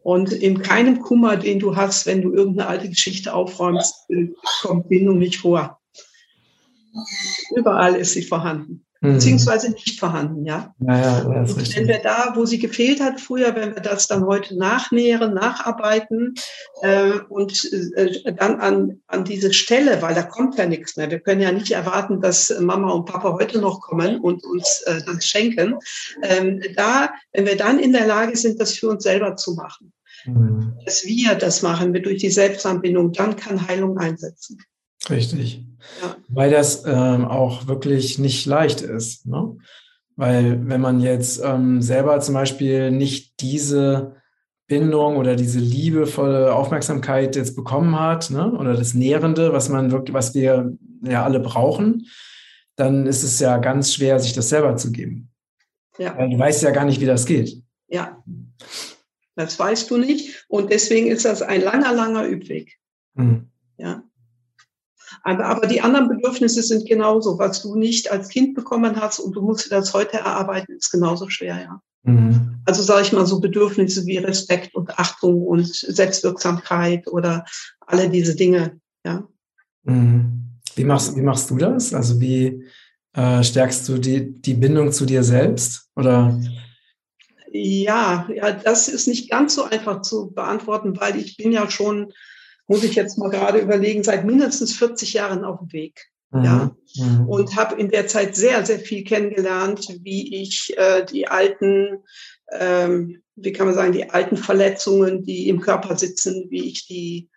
Und in keinem Kummer, den du hast, wenn du irgendeine alte Geschichte aufräumst, äh, kommt Bindung nicht vor. Überall ist sie vorhanden. Mhm. beziehungsweise nicht vorhanden, ja. ja, ja das ist richtig. Wenn wir da, wo sie gefehlt hat früher, wenn wir das dann heute nachnähren, nacharbeiten äh, und äh, dann an, an diese Stelle, weil da kommt ja nichts mehr. Wir können ja nicht erwarten, dass Mama und Papa heute noch kommen und uns äh, das schenken. Ähm, da, wenn wir dann in der Lage sind, das für uns selber zu machen, mhm. dass wir das machen, wir durch die Selbstanbindung, dann kann Heilung einsetzen. Richtig. Ja. Weil das ähm, auch wirklich nicht leicht ist. Ne? Weil wenn man jetzt ähm, selber zum Beispiel nicht diese Bindung oder diese liebevolle Aufmerksamkeit jetzt bekommen hat, ne? oder das Nährende, was man wirklich, was wir ja alle brauchen, dann ist es ja ganz schwer, sich das selber zu geben. Ja. Weil du weißt ja gar nicht, wie das geht. Ja. Das weißt du nicht. Und deswegen ist das ein langer, langer Übweg. Mhm. Ja. Aber, aber die anderen Bedürfnisse sind genauso. Was du nicht als Kind bekommen hast und du musst das heute erarbeiten, ist genauso schwer, ja. Mhm. Also sage ich mal so Bedürfnisse wie Respekt und Achtung und Selbstwirksamkeit oder alle diese Dinge, ja. Mhm. Wie machst, wie machst du das? Also wie äh, stärkst du die, die Bindung zu dir selbst? Oder? Ja, ja, das ist nicht ganz so einfach zu beantworten, weil ich bin ja schon muss ich jetzt mal gerade überlegen, seit mindestens 40 Jahren auf dem Weg. Mhm. Ja, mhm. und habe in der Zeit sehr, sehr viel kennengelernt, wie ich äh, die alten, ähm, wie kann man sagen, die alten Verletzungen, die im Körper sitzen, wie ich die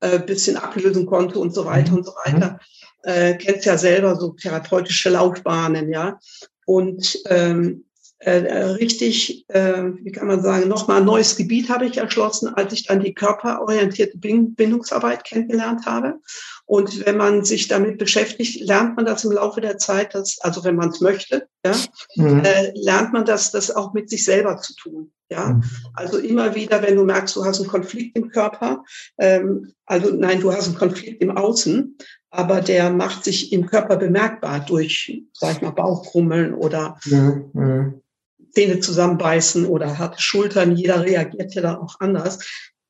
äh, bisschen ablösen konnte und so weiter mhm. und so weiter. Äh, kennst ja selber so therapeutische Laufbahnen, ja. Und ähm, äh, äh, richtig, äh, wie kann man sagen, nochmal ein neues Gebiet habe ich erschlossen, als ich dann die körperorientierte Bindungsarbeit kennengelernt habe. Und wenn man sich damit beschäftigt, lernt man das im Laufe der Zeit, dass, also wenn man es möchte, ja, mhm. äh, lernt man das, das auch mit sich selber zu tun. Ja, mhm. also immer wieder, wenn du merkst, du hast einen Konflikt im Körper, ähm, also nein, du hast einen Konflikt im Außen, aber der macht sich im Körper bemerkbar durch, sag ich mal, Bauchkrummeln oder mhm. mhm. Zähne zusammenbeißen oder harte Schultern, jeder reagiert ja da auch anders,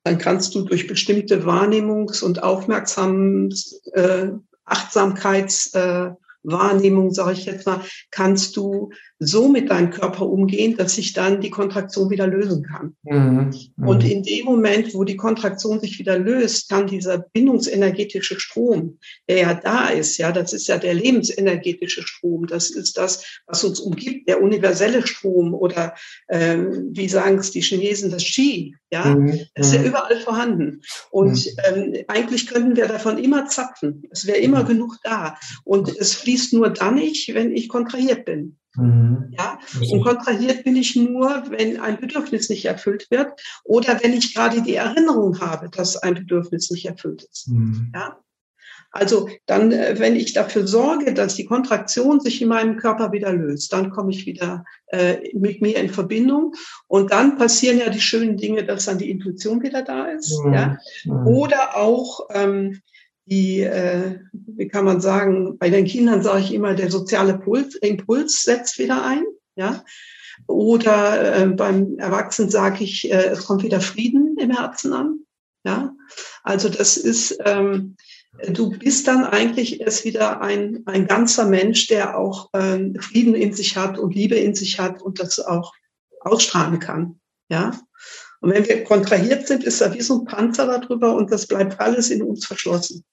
dann kannst du durch bestimmte Wahrnehmungs- und Aufmerksams, äh, Achtsamkeits, äh, Wahrnehmung, sage ich jetzt mal, kannst du so mit deinem Körper umgehen, dass sich dann die Kontraktion wieder lösen kann. Mhm. Mhm. Und in dem Moment, wo die Kontraktion sich wieder löst, kann dieser bindungsenergetische Strom, der ja da ist, ja, das ist ja der lebensenergetische Strom, das ist das, was uns umgibt, der universelle Strom oder ähm, wie sagen es die Chinesen, das Qi, ja, mhm. das ist ja mhm. überall vorhanden. Und mhm. ähm, eigentlich könnten wir davon immer zapfen. Es wäre immer mhm. genug da. Und es fließt nur dann nicht, wenn ich kontrahiert bin. Mhm. Ja, und kontrahiert bin ich nur, wenn ein Bedürfnis nicht erfüllt wird oder wenn ich gerade die Erinnerung habe, dass ein Bedürfnis nicht erfüllt ist. Mhm. Ja, also dann, äh, wenn ich dafür sorge, dass die Kontraktion sich in meinem Körper wieder löst, dann komme ich wieder äh, mit mir in Verbindung und dann passieren ja die schönen Dinge, dass dann die Intuition wieder da ist. Mhm. Ja? Mhm. Oder auch ähm, die, äh, wie kann man sagen, bei den Kindern sage ich immer, der soziale Puls, Impuls setzt wieder ein. Ja? Oder äh, beim Erwachsenen sage ich, äh, es kommt wieder Frieden im Herzen an. Ja? Also das ist, ähm, du bist dann eigentlich erst wieder ein, ein ganzer Mensch, der auch äh, Frieden in sich hat und Liebe in sich hat und das auch ausstrahlen kann. Ja? Und wenn wir kontrahiert sind, ist da wie so ein Panzer darüber und das bleibt alles in uns verschlossen.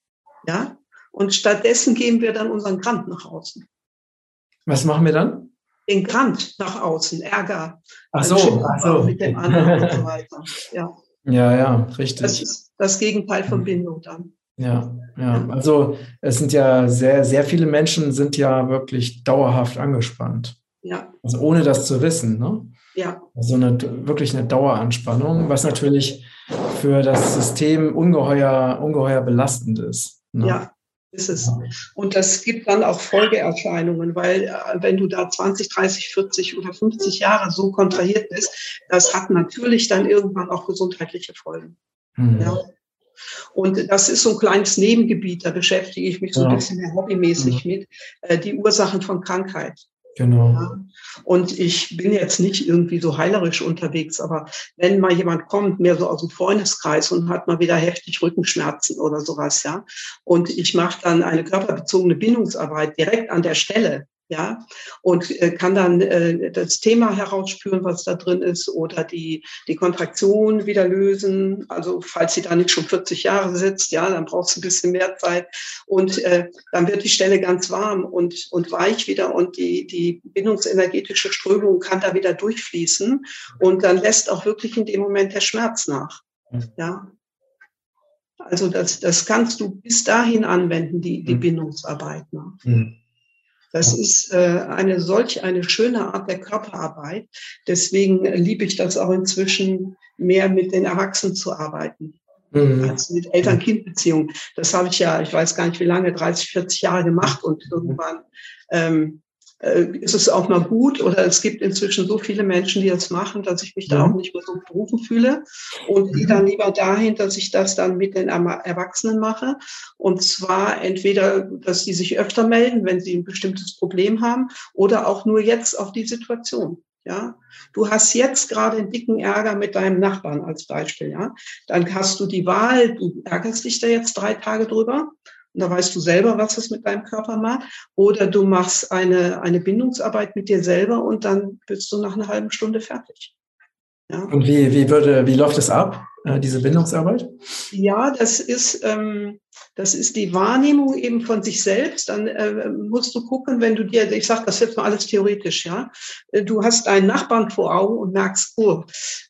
Ja? Und stattdessen geben wir dann unseren Grant nach außen. Was machen wir dann? Den Grant nach außen, Ärger. Ach so, ach so. Mit dem anderen und so weiter. Ja. ja, ja, richtig. Das ist das Gegenteil von Bindung dann. Ja, ja. Also es sind ja sehr, sehr viele Menschen sind ja wirklich dauerhaft angespannt. Ja. Also ohne das zu wissen, ne? Ja. Also eine, wirklich eine Daueranspannung, was natürlich für das System ungeheuer, ungeheuer belastend ist. Ne? Ja, ist es. Und das gibt dann auch Folgeerscheinungen, weil äh, wenn du da 20, 30, 40 oder 50 Jahre so kontrahiert bist, das hat natürlich dann irgendwann auch gesundheitliche Folgen. Mhm. Ja. Und das ist so ein kleines Nebengebiet, da beschäftige ich mich so ja. ein bisschen mehr hobbymäßig mhm. mit, äh, die Ursachen von Krankheit. Genau. Ja. Und ich bin jetzt nicht irgendwie so heilerisch unterwegs, aber wenn mal jemand kommt, mehr so aus dem Freundeskreis und hat mal wieder heftig Rückenschmerzen oder sowas, ja, und ich mache dann eine körperbezogene Bindungsarbeit direkt an der Stelle, ja, und äh, kann dann äh, das Thema herausspüren, was da drin ist, oder die, die Kontraktion wieder lösen. Also falls sie da nicht schon 40 Jahre sitzt, ja, dann brauchst du ein bisschen mehr Zeit. Und äh, dann wird die Stelle ganz warm und, und weich wieder und die, die bindungsenergetische Strömung kann da wieder durchfließen. Und dann lässt auch wirklich in dem Moment der Schmerz nach. Mhm. Ja. Also das, das kannst du bis dahin anwenden, die, die mhm. Bindungsarbeit. Ne? Mhm. Das ist äh, eine solch eine schöne Art der Körperarbeit. Deswegen liebe ich das auch inzwischen mehr mit den Erwachsenen zu arbeiten. Mhm. Als mit Eltern-Kind-Beziehungen. Das habe ich ja, ich weiß gar nicht wie lange, 30, 40 Jahre gemacht und irgendwann ähm, äh, ist es auch mal gut oder es gibt inzwischen so viele Menschen, die das machen, dass ich mich da auch nicht mehr so berufen fühle und gehe dann lieber dahin, dass ich das dann mit den Erwachsenen mache und zwar entweder, dass die sich öfter melden, wenn sie ein bestimmtes Problem haben oder auch nur jetzt auf die Situation. Ja, du hast jetzt gerade einen dicken Ärger mit deinem Nachbarn als Beispiel, ja. Dann hast du die Wahl, du ärgerst dich da jetzt drei Tage drüber und da weißt du selber, was es mit deinem Körper macht. Oder du machst eine, eine Bindungsarbeit mit dir selber und dann bist du nach einer halben Stunde fertig. Ja. Und wie, wie, würde, wie läuft es ab, äh, diese Bindungsarbeit? Ja, das ist, ähm, das ist die Wahrnehmung eben von sich selbst. Dann äh, musst du gucken, wenn du dir, ich sage das jetzt mal alles theoretisch, ja, äh, du hast einen Nachbarn vor Augen und merkst, oh,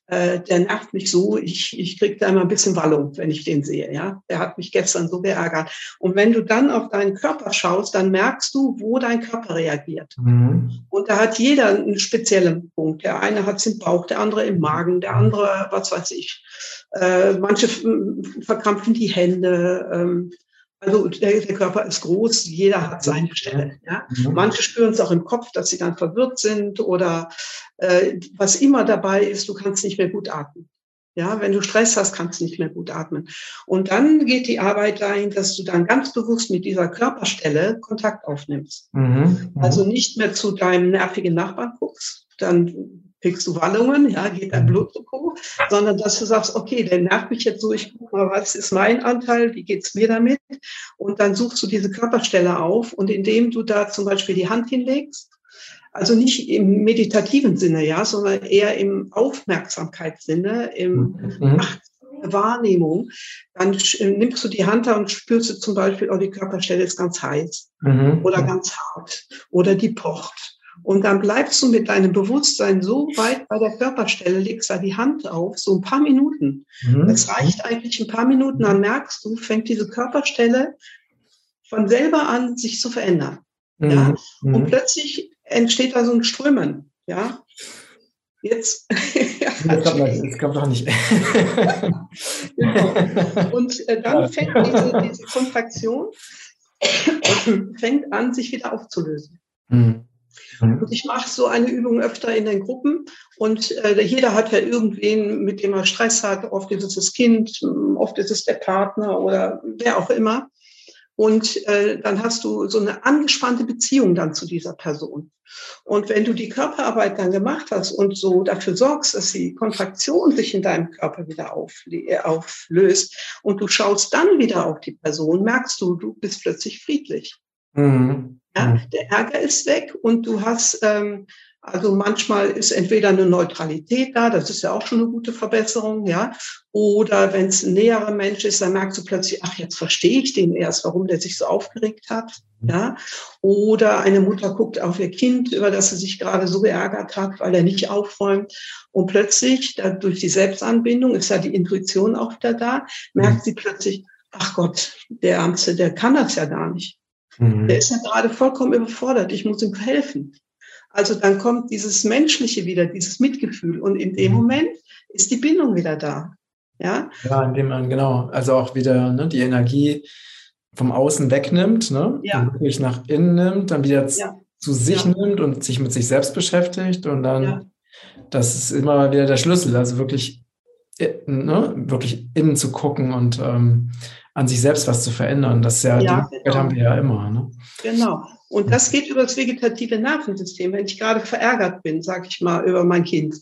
äh, der nervt mich so, ich, ich kriege da immer ein bisschen Wallung, wenn ich den sehe, ja. Der hat mich gestern so geärgert. Und wenn du dann auf deinen Körper schaust, dann merkst du, wo dein Körper reagiert. Mhm. Und da hat jeder einen speziellen Punkt. Der eine hat es im Bauch, der andere im Magen, der andere, was weiß ich. Äh, manche verkrampfen die Hände, ähm, also der, der, Körper ist groß, jeder hat seine Stelle. Ja? Mhm. Manche spüren es auch im Kopf, dass sie dann verwirrt sind oder äh, was immer dabei ist, du kannst nicht mehr gut atmen. Ja, wenn du Stress hast, kannst du nicht mehr gut atmen. Und dann geht die Arbeit dahin, dass du dann ganz bewusst mit dieser Körperstelle Kontakt aufnimmst. Mhm. mhm. Also nicht mehr zu deinem nervigen Nachbarn guckst, dann kriegst du Wallungen, ja, geht dein mhm. Blutdruck hoch, sondern dass du sagst, okay, der nervt mich jetzt so, ich gucke mal, was ist mein Anteil, wie geht's mir damit? Und dann suchst du diese Körperstelle auf und indem du da zum Beispiel die Hand hinlegst, also nicht im meditativen Sinne, ja, sondern eher im Aufmerksamkeitssinne, im mhm. Wahrnehmung, dann nimmst du die Hand da und spürst du zum Beispiel, oh, die Körperstelle ist ganz heiß mhm. oder ganz hart oder die pocht und dann bleibst du mit deinem Bewusstsein so weit bei der Körperstelle, legst da die Hand auf, so ein paar Minuten. Mhm. Das reicht eigentlich ein paar Minuten, dann merkst du, fängt diese Körperstelle von selber an, sich zu verändern. Mhm. Ja? Und mhm. plötzlich entsteht da so ein Strömen. Ja? Jetzt. das kommt doch nicht. genau. Und äh, dann fängt diese, diese Kontraktion fängt an, sich wieder aufzulösen. Mhm. Mhm. Und ich mache so eine Übung öfter in den Gruppen und äh, jeder hat ja irgendwen, mit dem er Stress hat. Oft ist es das Kind, oft ist es der Partner oder wer auch immer. Und äh, dann hast du so eine angespannte Beziehung dann zu dieser Person. Und wenn du die Körperarbeit dann gemacht hast und so dafür sorgst, dass die Kontraktion sich in deinem Körper wieder äh, auflöst und du schaust dann wieder auf die Person, merkst du, du bist plötzlich friedlich. Mhm. Ja, mhm. der Ärger ist weg und du hast, ähm, also manchmal ist entweder eine Neutralität da, das ist ja auch schon eine gute Verbesserung, ja. Oder wenn es ein näherer Mensch ist, dann merkst du plötzlich, ach, jetzt verstehe ich den erst, warum der sich so aufgeregt hat, mhm. ja. Oder eine Mutter guckt auf ihr Kind, über das sie sich gerade so geärgert hat, weil er nicht aufräumt. Und plötzlich, da, durch die Selbstanbindung, ist ja die Intuition auch wieder da, merkt mhm. sie plötzlich, ach Gott, der Amtste, der kann das ja gar nicht. Mhm. Der ist ja gerade vollkommen überfordert. Ich muss ihm helfen. Also dann kommt dieses Menschliche wieder, dieses Mitgefühl. Und in dem mhm. Moment ist die Bindung wieder da. Ja, ja indem man, genau, also auch wieder ne, die Energie vom Außen wegnimmt, ne? Ja. wirklich nach innen nimmt, dann wieder ja. zu sich ja. nimmt und sich mit sich selbst beschäftigt und dann, das ist immer wieder der Schlüssel, also wirklich, ne? wirklich innen zu gucken und ähm, an sich selbst was zu verändern. Das ja, ja die genau. haben wir ja immer. Ne? Genau. Und das geht über das vegetative Nervensystem. Wenn ich gerade verärgert bin, sage ich mal, über mein Kind,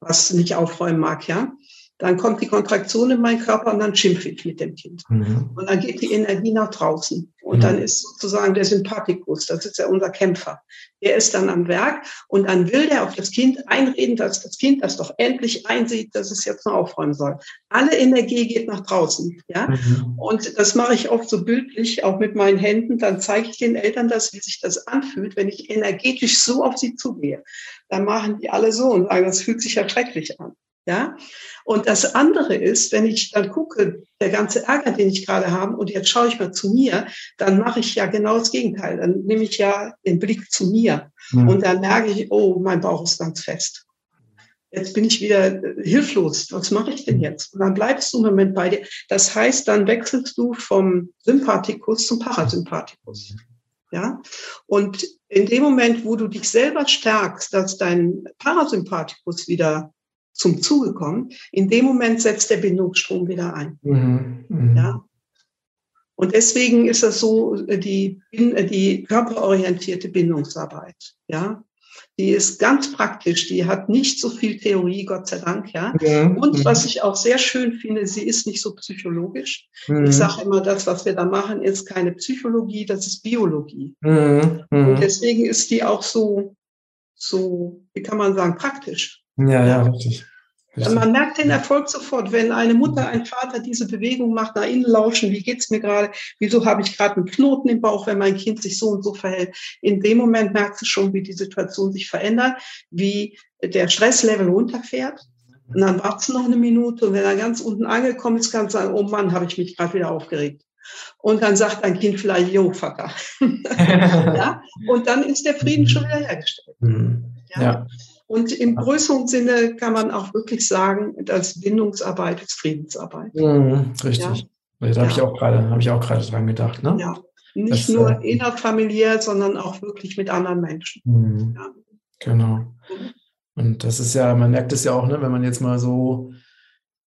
was nicht aufräumen mag, ja, dann kommt die Kontraktion in meinen Körper und dann schimpfe ich mit dem Kind. Mhm. Und dann geht die Energie nach draußen. Und mhm. dann ist sozusagen der Sympathikus, das ist ja unser Kämpfer. Der ist dann am Werk und dann will der auf das Kind einreden, dass das Kind das doch endlich einsieht, dass es jetzt noch aufräumen soll. Alle Energie geht nach draußen, ja. Mhm. Und das mache ich oft so bildlich, auch mit meinen Händen. Dann zeige ich den Eltern das, wie sich das anfühlt, wenn ich energetisch so auf sie zugehe. Dann machen die alle so und sagen, das fühlt sich ja schrecklich an. Ja? Und das andere ist, wenn ich dann gucke, der ganze Ärger, den ich gerade habe, und jetzt schaue ich mal zu mir, dann mache ich ja genau das Gegenteil. Dann nehme ich ja den Blick zu mir mhm. und dann merke ich, oh, mein Bauch ist ganz fest. Jetzt bin ich wieder hilflos. Was mache ich denn jetzt? Und dann bleibst du im Moment bei dir. Das heißt, dann wechselst du vom Sympathikus zum Parasympathikus. Ja? Und in dem Moment, wo du dich selber stärkst, dass dein Parasympathikus wieder zum Zuge kommt, in dem Moment setzt der Bindungsstrom wieder ein. Mhm. Mhm. Ja? Und deswegen ist das so äh, die, äh, die körperorientierte Bindungsarbeit. Ja? Die ist ganz praktisch, die hat nicht so viel Theorie, Gott sei Dank, ja. ja. Und was ich auch sehr schön finde, sie ist nicht so psychologisch. Mhm. Ich sage immer, das, was wir da machen, ist keine Psychologie, das ist Biologie. Mhm. mhm. Und deswegen ist die auch so, so, wie kann man sagen, praktisch. Ja, ja, richtig. Richtig. Man merkt den Erfolg sofort, wenn eine Mutter, ein Vater diese Bewegung macht, nach innen lauschen, wie geht's mir gerade, wieso habe ich gerade einen Knoten im Bauch, wenn mein Kind sich so und so verhält. In dem Moment merkst du schon, wie die Situation sich verändert, wie der Stresslevel runterfährt. Und dann wartest du noch eine Minute und wenn er ganz unten angekommen ist, kannst du sagen, oh Mann, habe ich mich gerade wieder aufgeregt. Und dann sagt ein Kind vielleicht, Jo, Vater. ja? Und dann ist der Frieden schon wieder hergestellt. Mhm. Ja. ja. Und im größeren Sinne kann man auch wirklich sagen, dass Bindungsarbeit ist Friedensarbeit. Mhm, richtig. Ja? Da habe ich auch gerade, habe ich auch gerade dran gedacht. Ne? Ja. Nicht das, nur äh, innerfamiliär, sondern auch wirklich mit anderen Menschen. Mhm. Ja. Genau. Mhm. Und das ist ja, man merkt es ja auch, ne, wenn man jetzt mal so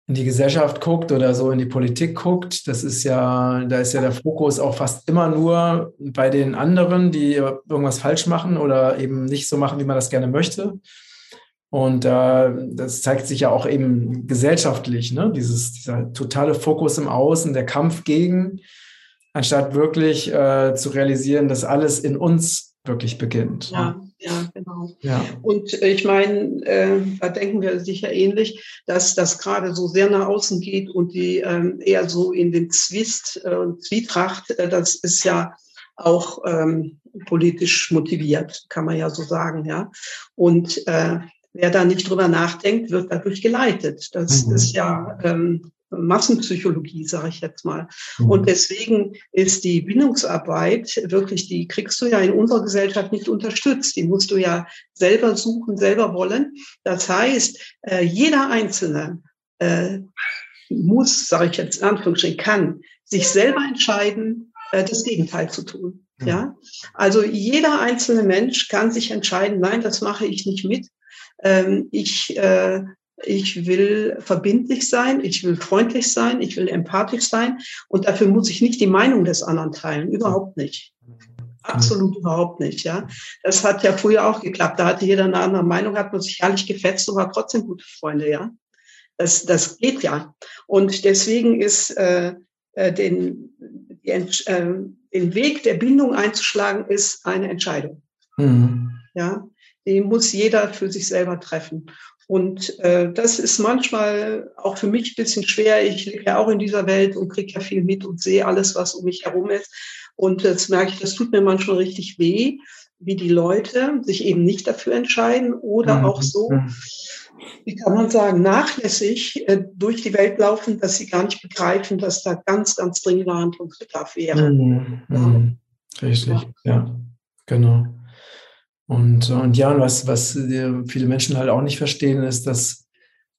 in die Gesellschaft guckt oder so in die Politik guckt, das ist ja, da ist ja der Fokus auch fast immer nur bei den anderen, die irgendwas falsch machen oder eben nicht so machen, wie man das gerne möchte. Und äh, das zeigt sich ja auch eben gesellschaftlich, ne? Dieses, dieser totale Fokus im Außen, der Kampf gegen, anstatt wirklich äh, zu realisieren, dass alles in uns wirklich beginnt. Ja ja, genau. Ja. Und äh, ich meine, äh, da denken wir sicher ähnlich, dass das gerade so sehr nach außen geht und die ähm, eher so in den Zwist äh, und Zwietracht, äh, das ist ja auch ähm, politisch motiviert, kann man ja so sagen, ja. Und äh, wer da nicht drüber nachdenkt, wird dadurch geleitet. Das mhm. ist ja ähm, Massenpsychologie, sage ich jetzt mal. Mhm. Und deswegen ist die Bindungsarbeit wirklich, die kriegst du ja in unserer Gesellschaft nicht unterstützt. Die musst du ja selber suchen, selber wollen. Das heißt, äh, jeder Einzelne äh, muss, sage ich jetzt in Anführungsstrichen, kann sich selber entscheiden, äh, das Gegenteil zu tun. Mhm. Ja, also jeder einzelne Mensch kann sich entscheiden, nein, das mache ich nicht mit. Ähm, ich ich will verbindlich sein, ich will freundlich sein, ich will empathisch sein und dafür muss ich nicht die Meinung des anderen teilen, überhaupt nicht. Absolut überhaupt nicht, ja. Das hat ja früher auch geklappt. Da hatte jeder eine andere Meinung, hat man sich herrlich gefetzt und war trotzdem gute Freunde, ja. Das, das geht ja. Und deswegen ist äh, äh den, äh, den Weg der Bindung einzuschlagen, ist eine Entscheidung. Mhm. Ja, die muss jeder für sich selber treffen. Und äh, das ist manchmal auch für mich ein bisschen schwer. Ich lebe ja auch in dieser Welt und kriege ja viel mit und sehe alles, was um mich herum ist. Und jetzt merke ich, das tut mir manchmal richtig weh, wie die Leute sich eben nicht dafür entscheiden oder mhm. auch so, wie kann man sagen, nachlässig äh, durch die Welt laufen, dass sie gar nicht begreifen, dass da ganz, ganz dringender Handlungsbedarf wäre. Mhm. Mhm. Richtig, ja. ja, genau. Und, und ja, und was, was viele Menschen halt auch nicht verstehen, ist, dass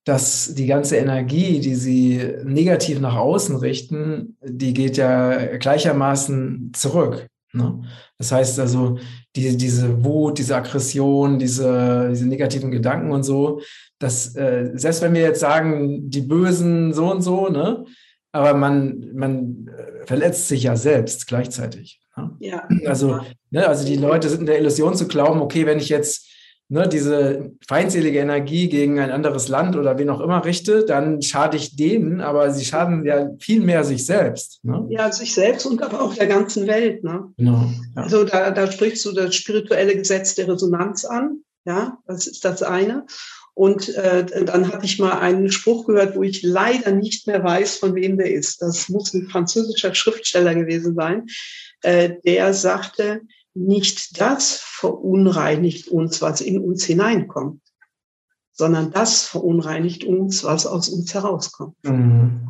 dass die ganze Energie, die sie negativ nach außen richten, die geht ja gleichermaßen zurück. Ne? Das heißt also, die, diese Wut, diese Aggression, diese, diese negativen Gedanken und so, dass äh, selbst wenn wir jetzt sagen, die Bösen so und so, ne, aber man, man äh, verletzt sich ja selbst gleichzeitig. Ja. Also, ne, also die Leute sind in der Illusion zu glauben, okay, wenn ich jetzt ne, diese feindselige Energie gegen ein anderes Land oder wen auch immer richte, dann schade ich denen, aber sie schaden ja viel mehr sich selbst. Ne? Ja, sich selbst und aber auch der ganzen Welt. Ne? Genau, ja. Also da, da sprichst du das spirituelle Gesetz der Resonanz an. Ja, das ist das eine. Und äh, dann hatte ich mal einen Spruch gehört, wo ich leider nicht mehr weiß, von wem der ist. Das muss ein französischer Schriftsteller gewesen sein. Äh, der sagte, nicht das verunreinigt uns, was in uns hineinkommt, sondern das verunreinigt uns, was aus uns herauskommt. Mhm.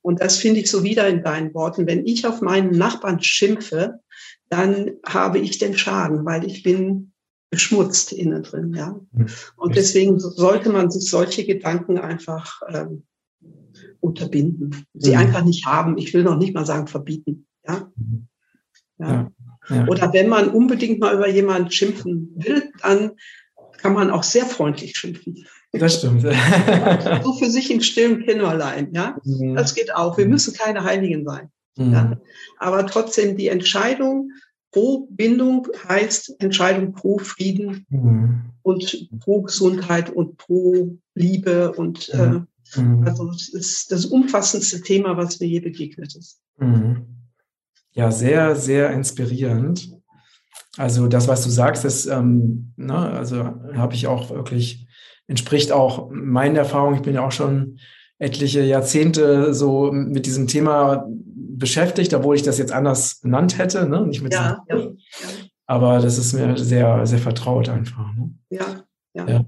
Und das finde ich so wieder in deinen Worten. Wenn ich auf meinen Nachbarn schimpfe, dann habe ich den Schaden, weil ich bin beschmutzt innen drin, ja. Mhm. Und deswegen sollte man sich solche Gedanken einfach ähm, unterbinden, sie mhm. einfach nicht haben. Ich will noch nicht mal sagen verbieten, ja. Mhm. ja. ja. Ja. Oder wenn man unbedingt mal über jemanden schimpfen will, dann kann man auch sehr freundlich schimpfen. Das stimmt. so für sich im stillen Kämmerlein, ja. Mhm. Das geht auch. Wir müssen keine Heiligen sein. Mhm. Ja? Aber trotzdem die Entscheidung pro Bindung heißt Entscheidung pro Frieden mhm. und pro Gesundheit und pro Liebe und äh, mhm. also das ist das umfassendste Thema, was mir je begegnet ist. Mhm ja sehr, sehr inspirierend. Also das, was du sagst, das, ähm, ne, also habe ich auch wirklich, entspricht auch meinen Erfahrungen. Ich bin ja auch schon etliche Jahrzehnte so mit diesem Thema beschäftigt, obwohl ich das jetzt anders benannt hätte, ne? nicht mit ja, ja, ja. Aber das ist mir sehr, sehr vertraut einfach. Ne? Ja, ja. ja.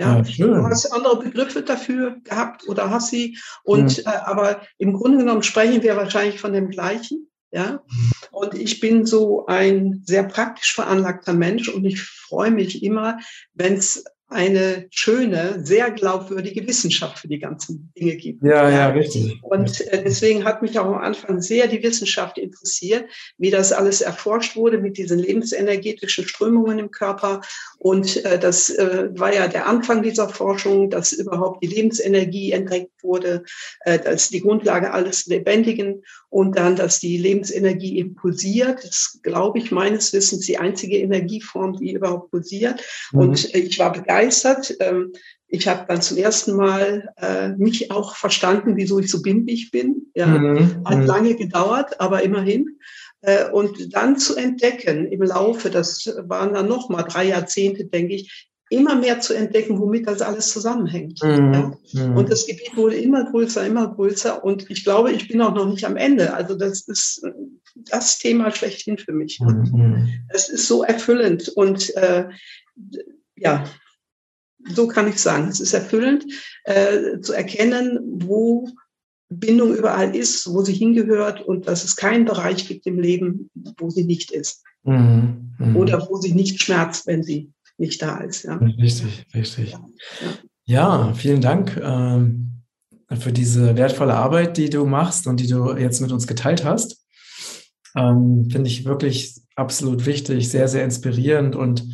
Ja, schön. du hast andere Begriffe dafür gehabt oder hast sie. Und hm. äh, aber im Grunde genommen sprechen wir wahrscheinlich von dem gleichen. Ja, und ich bin so ein sehr praktisch veranlagter Mensch und ich freue mich immer, wenn es eine schöne, sehr glaubwürdige Wissenschaft für die ganzen Dinge gibt. Ja, ja, richtig. Und äh, deswegen hat mich auch am Anfang sehr die Wissenschaft interessiert, wie das alles erforscht wurde mit diesen lebensenergetischen Strömungen im Körper. Und äh, das äh, war ja der Anfang dieser Forschung, dass überhaupt die Lebensenergie entdeckt wurde, ist die Grundlage alles Lebendigen und dann, dass die Lebensenergie impulsiert. Das glaube ich meines Wissens die einzige Energieform, die überhaupt pulsiert. Mhm. Und ich war begeistert begeistert. Ähm, ich habe dann zum ersten Mal äh, mich auch verstanden, wieso ich so bin, wie ich bin. Ja, mhm. hat mhm. lange gedauert, aber immerhin. Äh, und dann zu entdecken im Laufe, das waren dann noch mal drei Jahrzehnte, denke ich, immer mehr zu entdecken, womit das alles zusammenhängt. Mhm. Ja. Mhm. Und das Gebiet wurde immer größer, immer größer. Und ich glaube, ich bin auch noch nicht am Ende. Also das ist das Thema schlechthin für mich. Mhm. Es ist so erfüllend und äh, ja, so kann ich sagen. Es ist erfüllend äh, zu erkennen, wo Bindung überall ist, wo sie hingehört und dass es keinen Bereich gibt im Leben, wo sie nicht ist. Mhm, mh. Oder wo sie nicht schmerzt, wenn sie nicht da ist. Ja. Richtig, richtig. Ja, ja. ja vielen Dank äh, für diese wertvolle Arbeit, die du machst und die du jetzt mit uns geteilt hast. Ähm, Finde ich wirklich absolut wichtig, sehr, sehr inspirierend und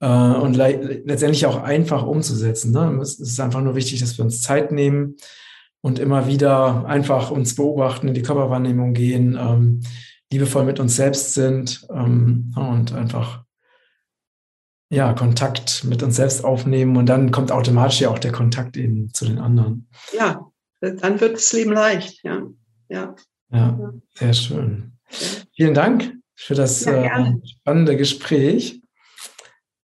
äh, und le letztendlich auch einfach umzusetzen. Ne? Es ist einfach nur wichtig, dass wir uns Zeit nehmen und immer wieder einfach uns beobachten, in die Körperwahrnehmung gehen, ähm, liebevoll mit uns selbst sind ähm, und einfach ja, Kontakt mit uns selbst aufnehmen und dann kommt automatisch ja auch der Kontakt eben zu den anderen. Ja, dann wird das Leben leicht, ja. Ja, ja sehr schön. Vielen Dank für das ja, äh, spannende Gespräch.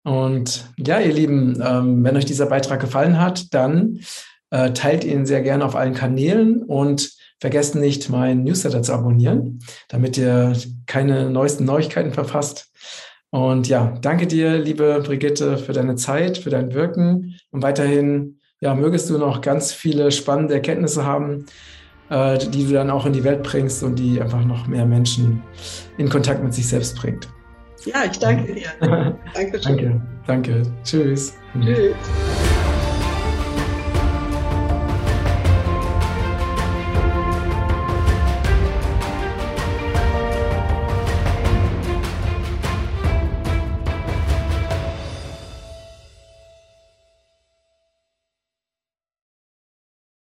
Und ja, ihr Lieben, ähm, wenn euch dieser Beitrag gefallen hat, dann äh, teilt ihn sehr gerne auf allen Kanälen und vergesst nicht, meinen Newsletter zu abonnieren, damit ihr keine neuesten Neuigkeiten verfasst. Und ja, danke dir, liebe Brigitte, für deine Zeit, für dein Wirken und weiterhin, ja, mögest du noch ganz viele spannende Erkenntnisse haben, äh, die du dann auch in die Welt bringst und die einfach noch mehr Menschen in Kontakt mit sich selbst bringt. Ja, ich danke dir. Dankeschön. Danke, danke. Tschüss. Tschüss.